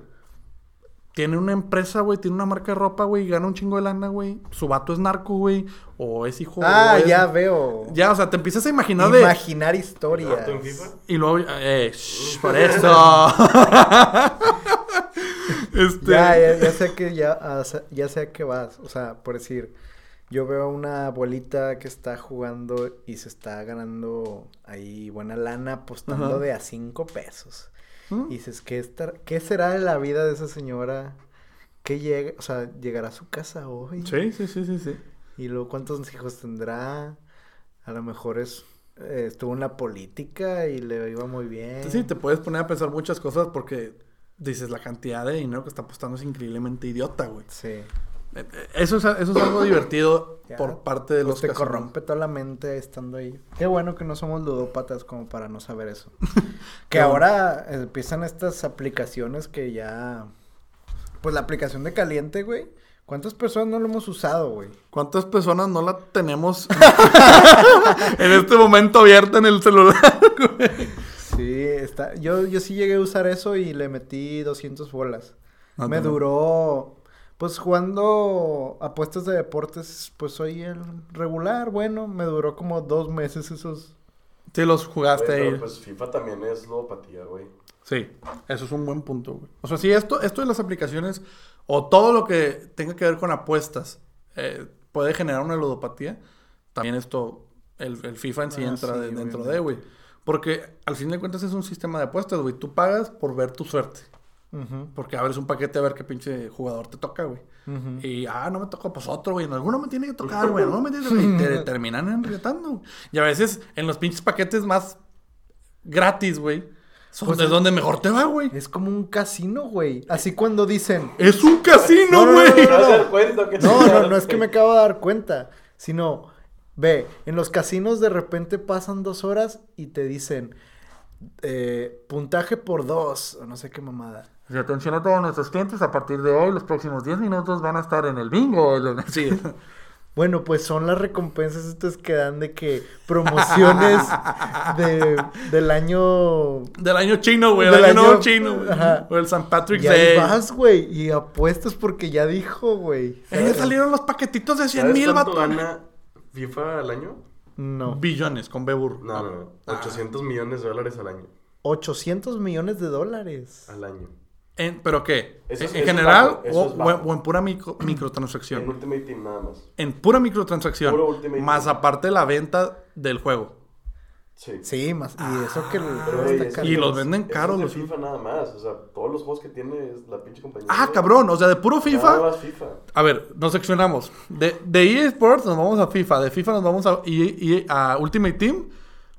A: Tiene una empresa, güey, tiene una marca de ropa, güey, gana un chingo de lana, güey. Su vato es narco, güey, o es hijo
B: Ah,
A: es-
B: ya veo.
A: Ya, o sea, te empiezas a imaginar de...
B: Imaginar historias.
C: ¿Vato en FIFA?
A: Y luego, eh, shh, por eso. <laughs> <laughs> este...
B: Ya, ya, ya sé que ya, ah, ya sé a qué vas. O sea, por decir, yo veo a una abuelita que está jugando y se está ganando ahí buena lana apostando de a cinco pesos.
A: ¿Mm?
B: Y dices, ¿qué, estar- ¿qué será de la vida de esa señora? ¿Qué llega? O sea, llegará a su casa hoy.
A: Sí, sí, sí, sí, sí.
B: Y luego, ¿cuántos hijos tendrá? A lo mejor es, eh, estuvo en la política y le iba muy bien.
A: Sí, te puedes poner a pensar muchas cosas porque dices la cantidad de dinero que está apostando es increíblemente idiota, güey.
B: Sí.
A: Eso es, eso es algo <coughs> divertido
B: Ya,
A: por parte de
B: pues
A: los
B: te
A: casinos.
B: corrompe toda la mente estando ahí. Qué bueno que no somos ludópatas como para no saber eso. <laughs> que ahora empiezan estas aplicaciones que ya... Pues la aplicación de caliente, güey. ¿Cuántas personas no lo hemos usado, güey?
A: ¿Cuántas personas no la tenemos en este <laughs> momento abierta en el celular?
B: Sí, está... Yo, yo sí llegué a usar eso y le metí 200 bolas.
A: No,
B: Me duró... Pues jugando apuestas de deportes, pues soy el regular, bueno, me duró como dos meses esos...
A: Sí, los jugaste
C: Oye,
A: ahí.
C: pero pues FIFA también es ludopatía, güey.
A: Sí, eso es un buen punto, güey. O sea, si esto, esto de las aplicaciones o todo lo que tenga que ver con apuestas eh, puede generar una ludopatía, también esto, el, el FIFA en sí
B: Ah,
A: entra
B: sí,
A: de- dentro de, güey. Porque al fin de cuentas es un sistema de apuestas, güey. Tú pagas por ver tu suerte. Porque abres un paquete a ver qué pinche jugador te toca, güey. Y, ah, no me tocó, pues otro, güey. En alguno me tiene que tocar, <laughs> güey. Alguno me tiene que tocar. Y te terminan enrietando. Y a veces en los pinches paquetes más gratis, güey. Son
B: Pues
A: de
B: es-
A: donde mejor te va, güey.
B: Es como un casino, güey. Así cuando dicen.
A: Es un casino,
B: No, no,
A: güey.
B: no,
C: ¿Te vas a dar cuenta que
B: No, no, no es que me acabo de dar cuenta. Sino, ve, en los casinos de repente pasan dos horas y te dicen eh, puntaje por dos, o no sé qué mamada.
A: Y atención a todos nuestros clientes. A partir de hoy, los próximos 10 minutos van a estar en el bingo. Sí.
B: Bueno, pues son las recompensas estas que dan de que promociones <laughs> de, del año.
A: Del año chino, güey.
B: Del
A: año nuevo
B: año-
A: chino.
B: Ajá.
A: O el San Patrick's
B: Y ahí
A: Day.
B: vas, güey, y apuestas porque ya dijo, güey.
A: Ya salieron los paquetitos de 100
C: ¿Sabes
A: mil,
C: cuánto
A: vato.
C: gana FIFA al año?
B: No.
A: Billones con B burro.
C: No, no, no.
A: Ah.
C: 800 millones de dólares al año.
B: 800 millones de dólares.
C: Al año.
A: En- ¿Pero qué?
C: Eso es-
A: ¿En
C: eso es
A: general
C: bajo,
A: o,
C: es
A: o
C: bajo.
A: en, o en pura micro-
C: En
A: microtransacción?
C: Ultimate Team nada más.
A: En pura microtransacción.
C: Puro Ultimate
A: más
C: Team.
A: aparte la venta del juego.
C: Sí.
B: Sí, más. Y eso que el
C: es-
B: caro.
A: Y los venden caros los
C: FIFA nada más. O sea, todos los juegos que tiene es la pinche compañía.
A: Ah, cabrón. O sea, de puro
C: Nada
A: FIFA.
C: más FIFA.
A: A ver, nos seccionamos. De, de EA Sports nos vamos a FIFA. De FIFA nos vamos a, EA EA a Ultimate Team.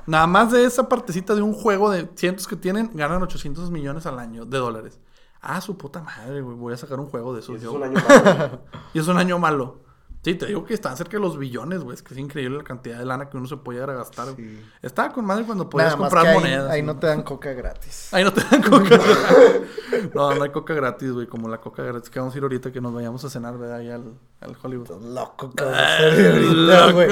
A: Nada más de esa partecita de un juego de cientos que tienen, ganan 800 millones al año de dólares. Ah, su puta madre, güey. Voy a sacar un juego de
C: Y
A: esos
C: eso
A: yo.
C: es un año más. <laughs>
A: Y es un año malo. Sí, te digo que están cerca de los billones, güey. Es que es increíble la cantidad de lana que uno se puede llegar a gastar. güey.
B: Sí.
A: Estaba con madre cuando podías
B: Nada más
A: comprar
B: ahí,
A: monedas.
B: ahí
A: ¿no?
B: no te dan coca gratis. <laughs>
A: Ahí no te dan coca. no, no hay coca gratis, güey. Como la coca gratis que vamos a ir ahorita que nos vayamos a cenar, ¿verdad? Ahí al, al Hollywood.
B: Estás loco que vas a hacer ahorita, güey.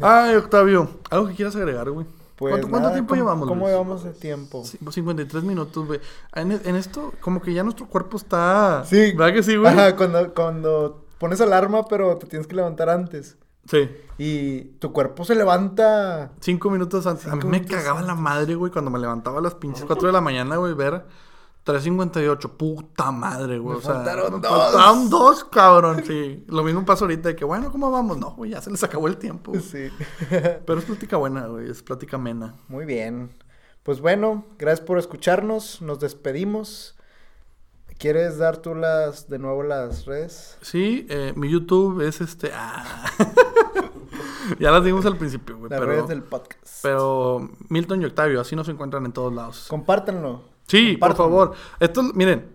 A: Ay, Octavio. ¿Algo que quieras agregar, güey?
B: Pues
A: ¿Cuánto, tiempo
B: ¿cómo-
A: llevamos,
B: ¿Cómo
A: Luis?
B: llevamos de tiempo?
A: Sí, 53 minutos, güey. En, en esto, como que ya nuestro cuerpo está...
B: Sí.
A: ¿Verdad que sí, güey?
B: Ajá, cuando, cuando pones alarma, pero te tienes que levantar antes.
A: Sí.
B: Y tu cuerpo se levanta.
A: Cinco minutos antes. a mí me cagaba la madre, güey, cuando me levantaba a las pinches 4 de la mañana, güey, ver 3.58. Puta madre, güey.
B: Me
A: o sea,
B: faltaron
A: me
B: dos.
A: faltaron dos, cabrón. Sí. Lo mismo pasa ahorita de que, bueno, ¿cómo vamos? No, güey, ya se les acabó el tiempo. güey. <laughs>
B: Sí.
A: Pero es plática buena, güey. Es plática amena.
B: Muy bien. Pues bueno, gracias por escucharnos. Nos despedimos. ¿Quieres dar tú las de nuevo las redes?
A: Sí, eh, mi YouTube es este. ah. <laughs> ya las dimos al principio, güey.
B: Las
A: Pero,
B: redes del podcast.
A: pero Milton y Octavio, así nos encuentran en todos lados.
B: Compártanlo.
A: Sí, por favor. Esto, miren,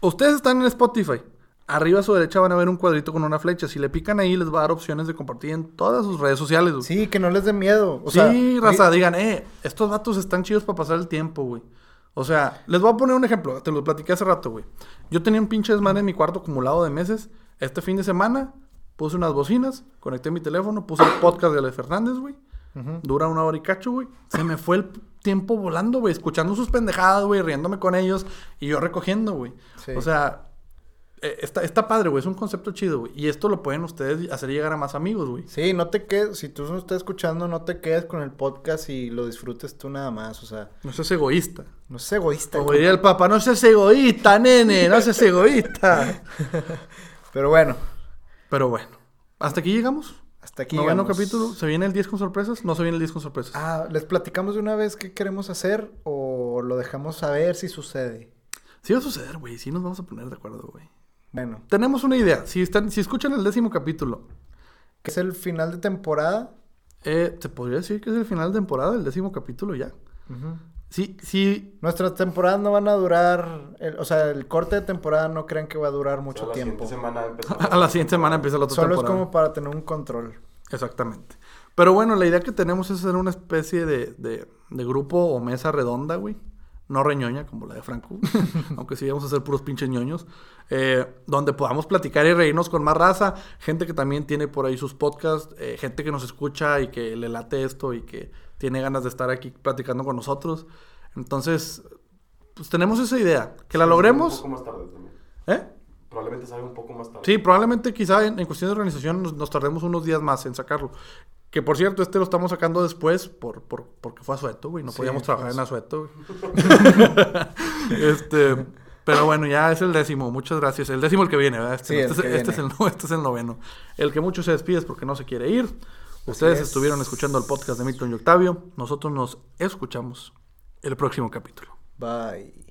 A: ustedes están en Spotify. Arriba a su derecha van a ver un cuadrito con una flecha. Si le pican ahí, les va a dar opciones de compartir en todas sus redes sociales, güey.
B: Sí, que no les dé miedo. O
A: sí,
B: sea,
A: raza, digan, eh, estos vatos están chidos para pasar el tiempo, güey. O sea, les voy a poner un ejemplo. Te lo platiqué hace rato, güey. Yo tenía un pinche desmadre en mi cuarto acumulado de meses. Este fin de semana puse unas bocinas, conecté mi teléfono, puse el podcast de Ale Fernández, güey. Dura una hora y cacho, güey. Se me fue el tiempo volando, güey. Escuchando sus pendejadas, güey. Riéndome con ellos. Y yo recogiendo, güey.
B: Sí.
A: O sea, eh, está, está padre, güey. Es un concepto chido, güey. Y esto lo pueden ustedes hacer llegar a más amigos, güey.
B: Sí, no te quedes, si tú no estás escuchando, no te quedes con el podcast y lo disfrutes tú nada más, o sea,
A: No seas egoísta.
B: no seas egoísta.
A: Como diría el papá, no seas egoísta, nene. No seas egoísta. <laughs>
B: Pero bueno,
A: Pero bueno. ¿Hasta aquí llegamos?
B: hasta aquí
A: Noveno
B: llegamos.
A: capítulo. ¿Se viene el 10 con sorpresas? No se viene el 10 con sorpresas.
B: Ah, ¿les platicamos de una vez qué queremos hacer o lo dejamos a ver si sucede?
A: Sí va a suceder, güey. Sí nos vamos a poner de acuerdo, güey.
B: Bueno,
A: Tenemos una idea. Si, están, si escuchan el décimo capítulo,
B: que es el final de temporada.
A: eh, se podría decir que es el final de temporada, el décimo capítulo ya.
B: Ujú.
A: Sí, sí.
B: Nuestras temporadas no van a durar, el- o sea, el corte de temporada no crean que va a durar
C: O sea,
B: mucho
C: la
B: tiempo.
C: siguiente semana empezamos. <laughs>
A: A la siguiente semana empieza la otra
B: Solo es
A: temporada.
B: como para tener un control.
A: Exactamente. Pero bueno, la idea que tenemos es hacer una especie de, de, de grupo o mesa redonda, güey. No reñoña como la de Franco, <laughs> aunque sí vamos a ser puros pinches ñoños. eh, donde podamos platicar y reírnos con más raza. Gente que también tiene por ahí sus podcasts. eh, gente que nos escucha y que le late esto y que tiene ganas de estar aquí platicando con nosotros. Entonces, pues tenemos esa idea. Que la
C: Un
A: logremos.
C: poco más tarde también.
A: ¿Eh?
C: Probablemente salga un poco más tarde.
A: Sí, probablemente quizá en, en cuestión de organización nos, nos tardemos unos días más en sacarlo. Que por cierto, este lo estamos sacando después por, por, porque fue Asueto, güey. No
B: Sí,
A: podíamos trabajar
B: pues.
A: en Asueto, güey. <laughs> este, pero bueno, ya es el décimo. Muchas gracias. El décimo el que viene, ¿verdad? Este,
B: Sí, el
A: este, este es el, este es el noveno. El que mucho se despide es porque no se quiere ir. Ustedes
B: es.
A: estuvieron escuchando el podcast de Milton y Octavio. Nosotros nos escuchamos el próximo capítulo.
B: Bye.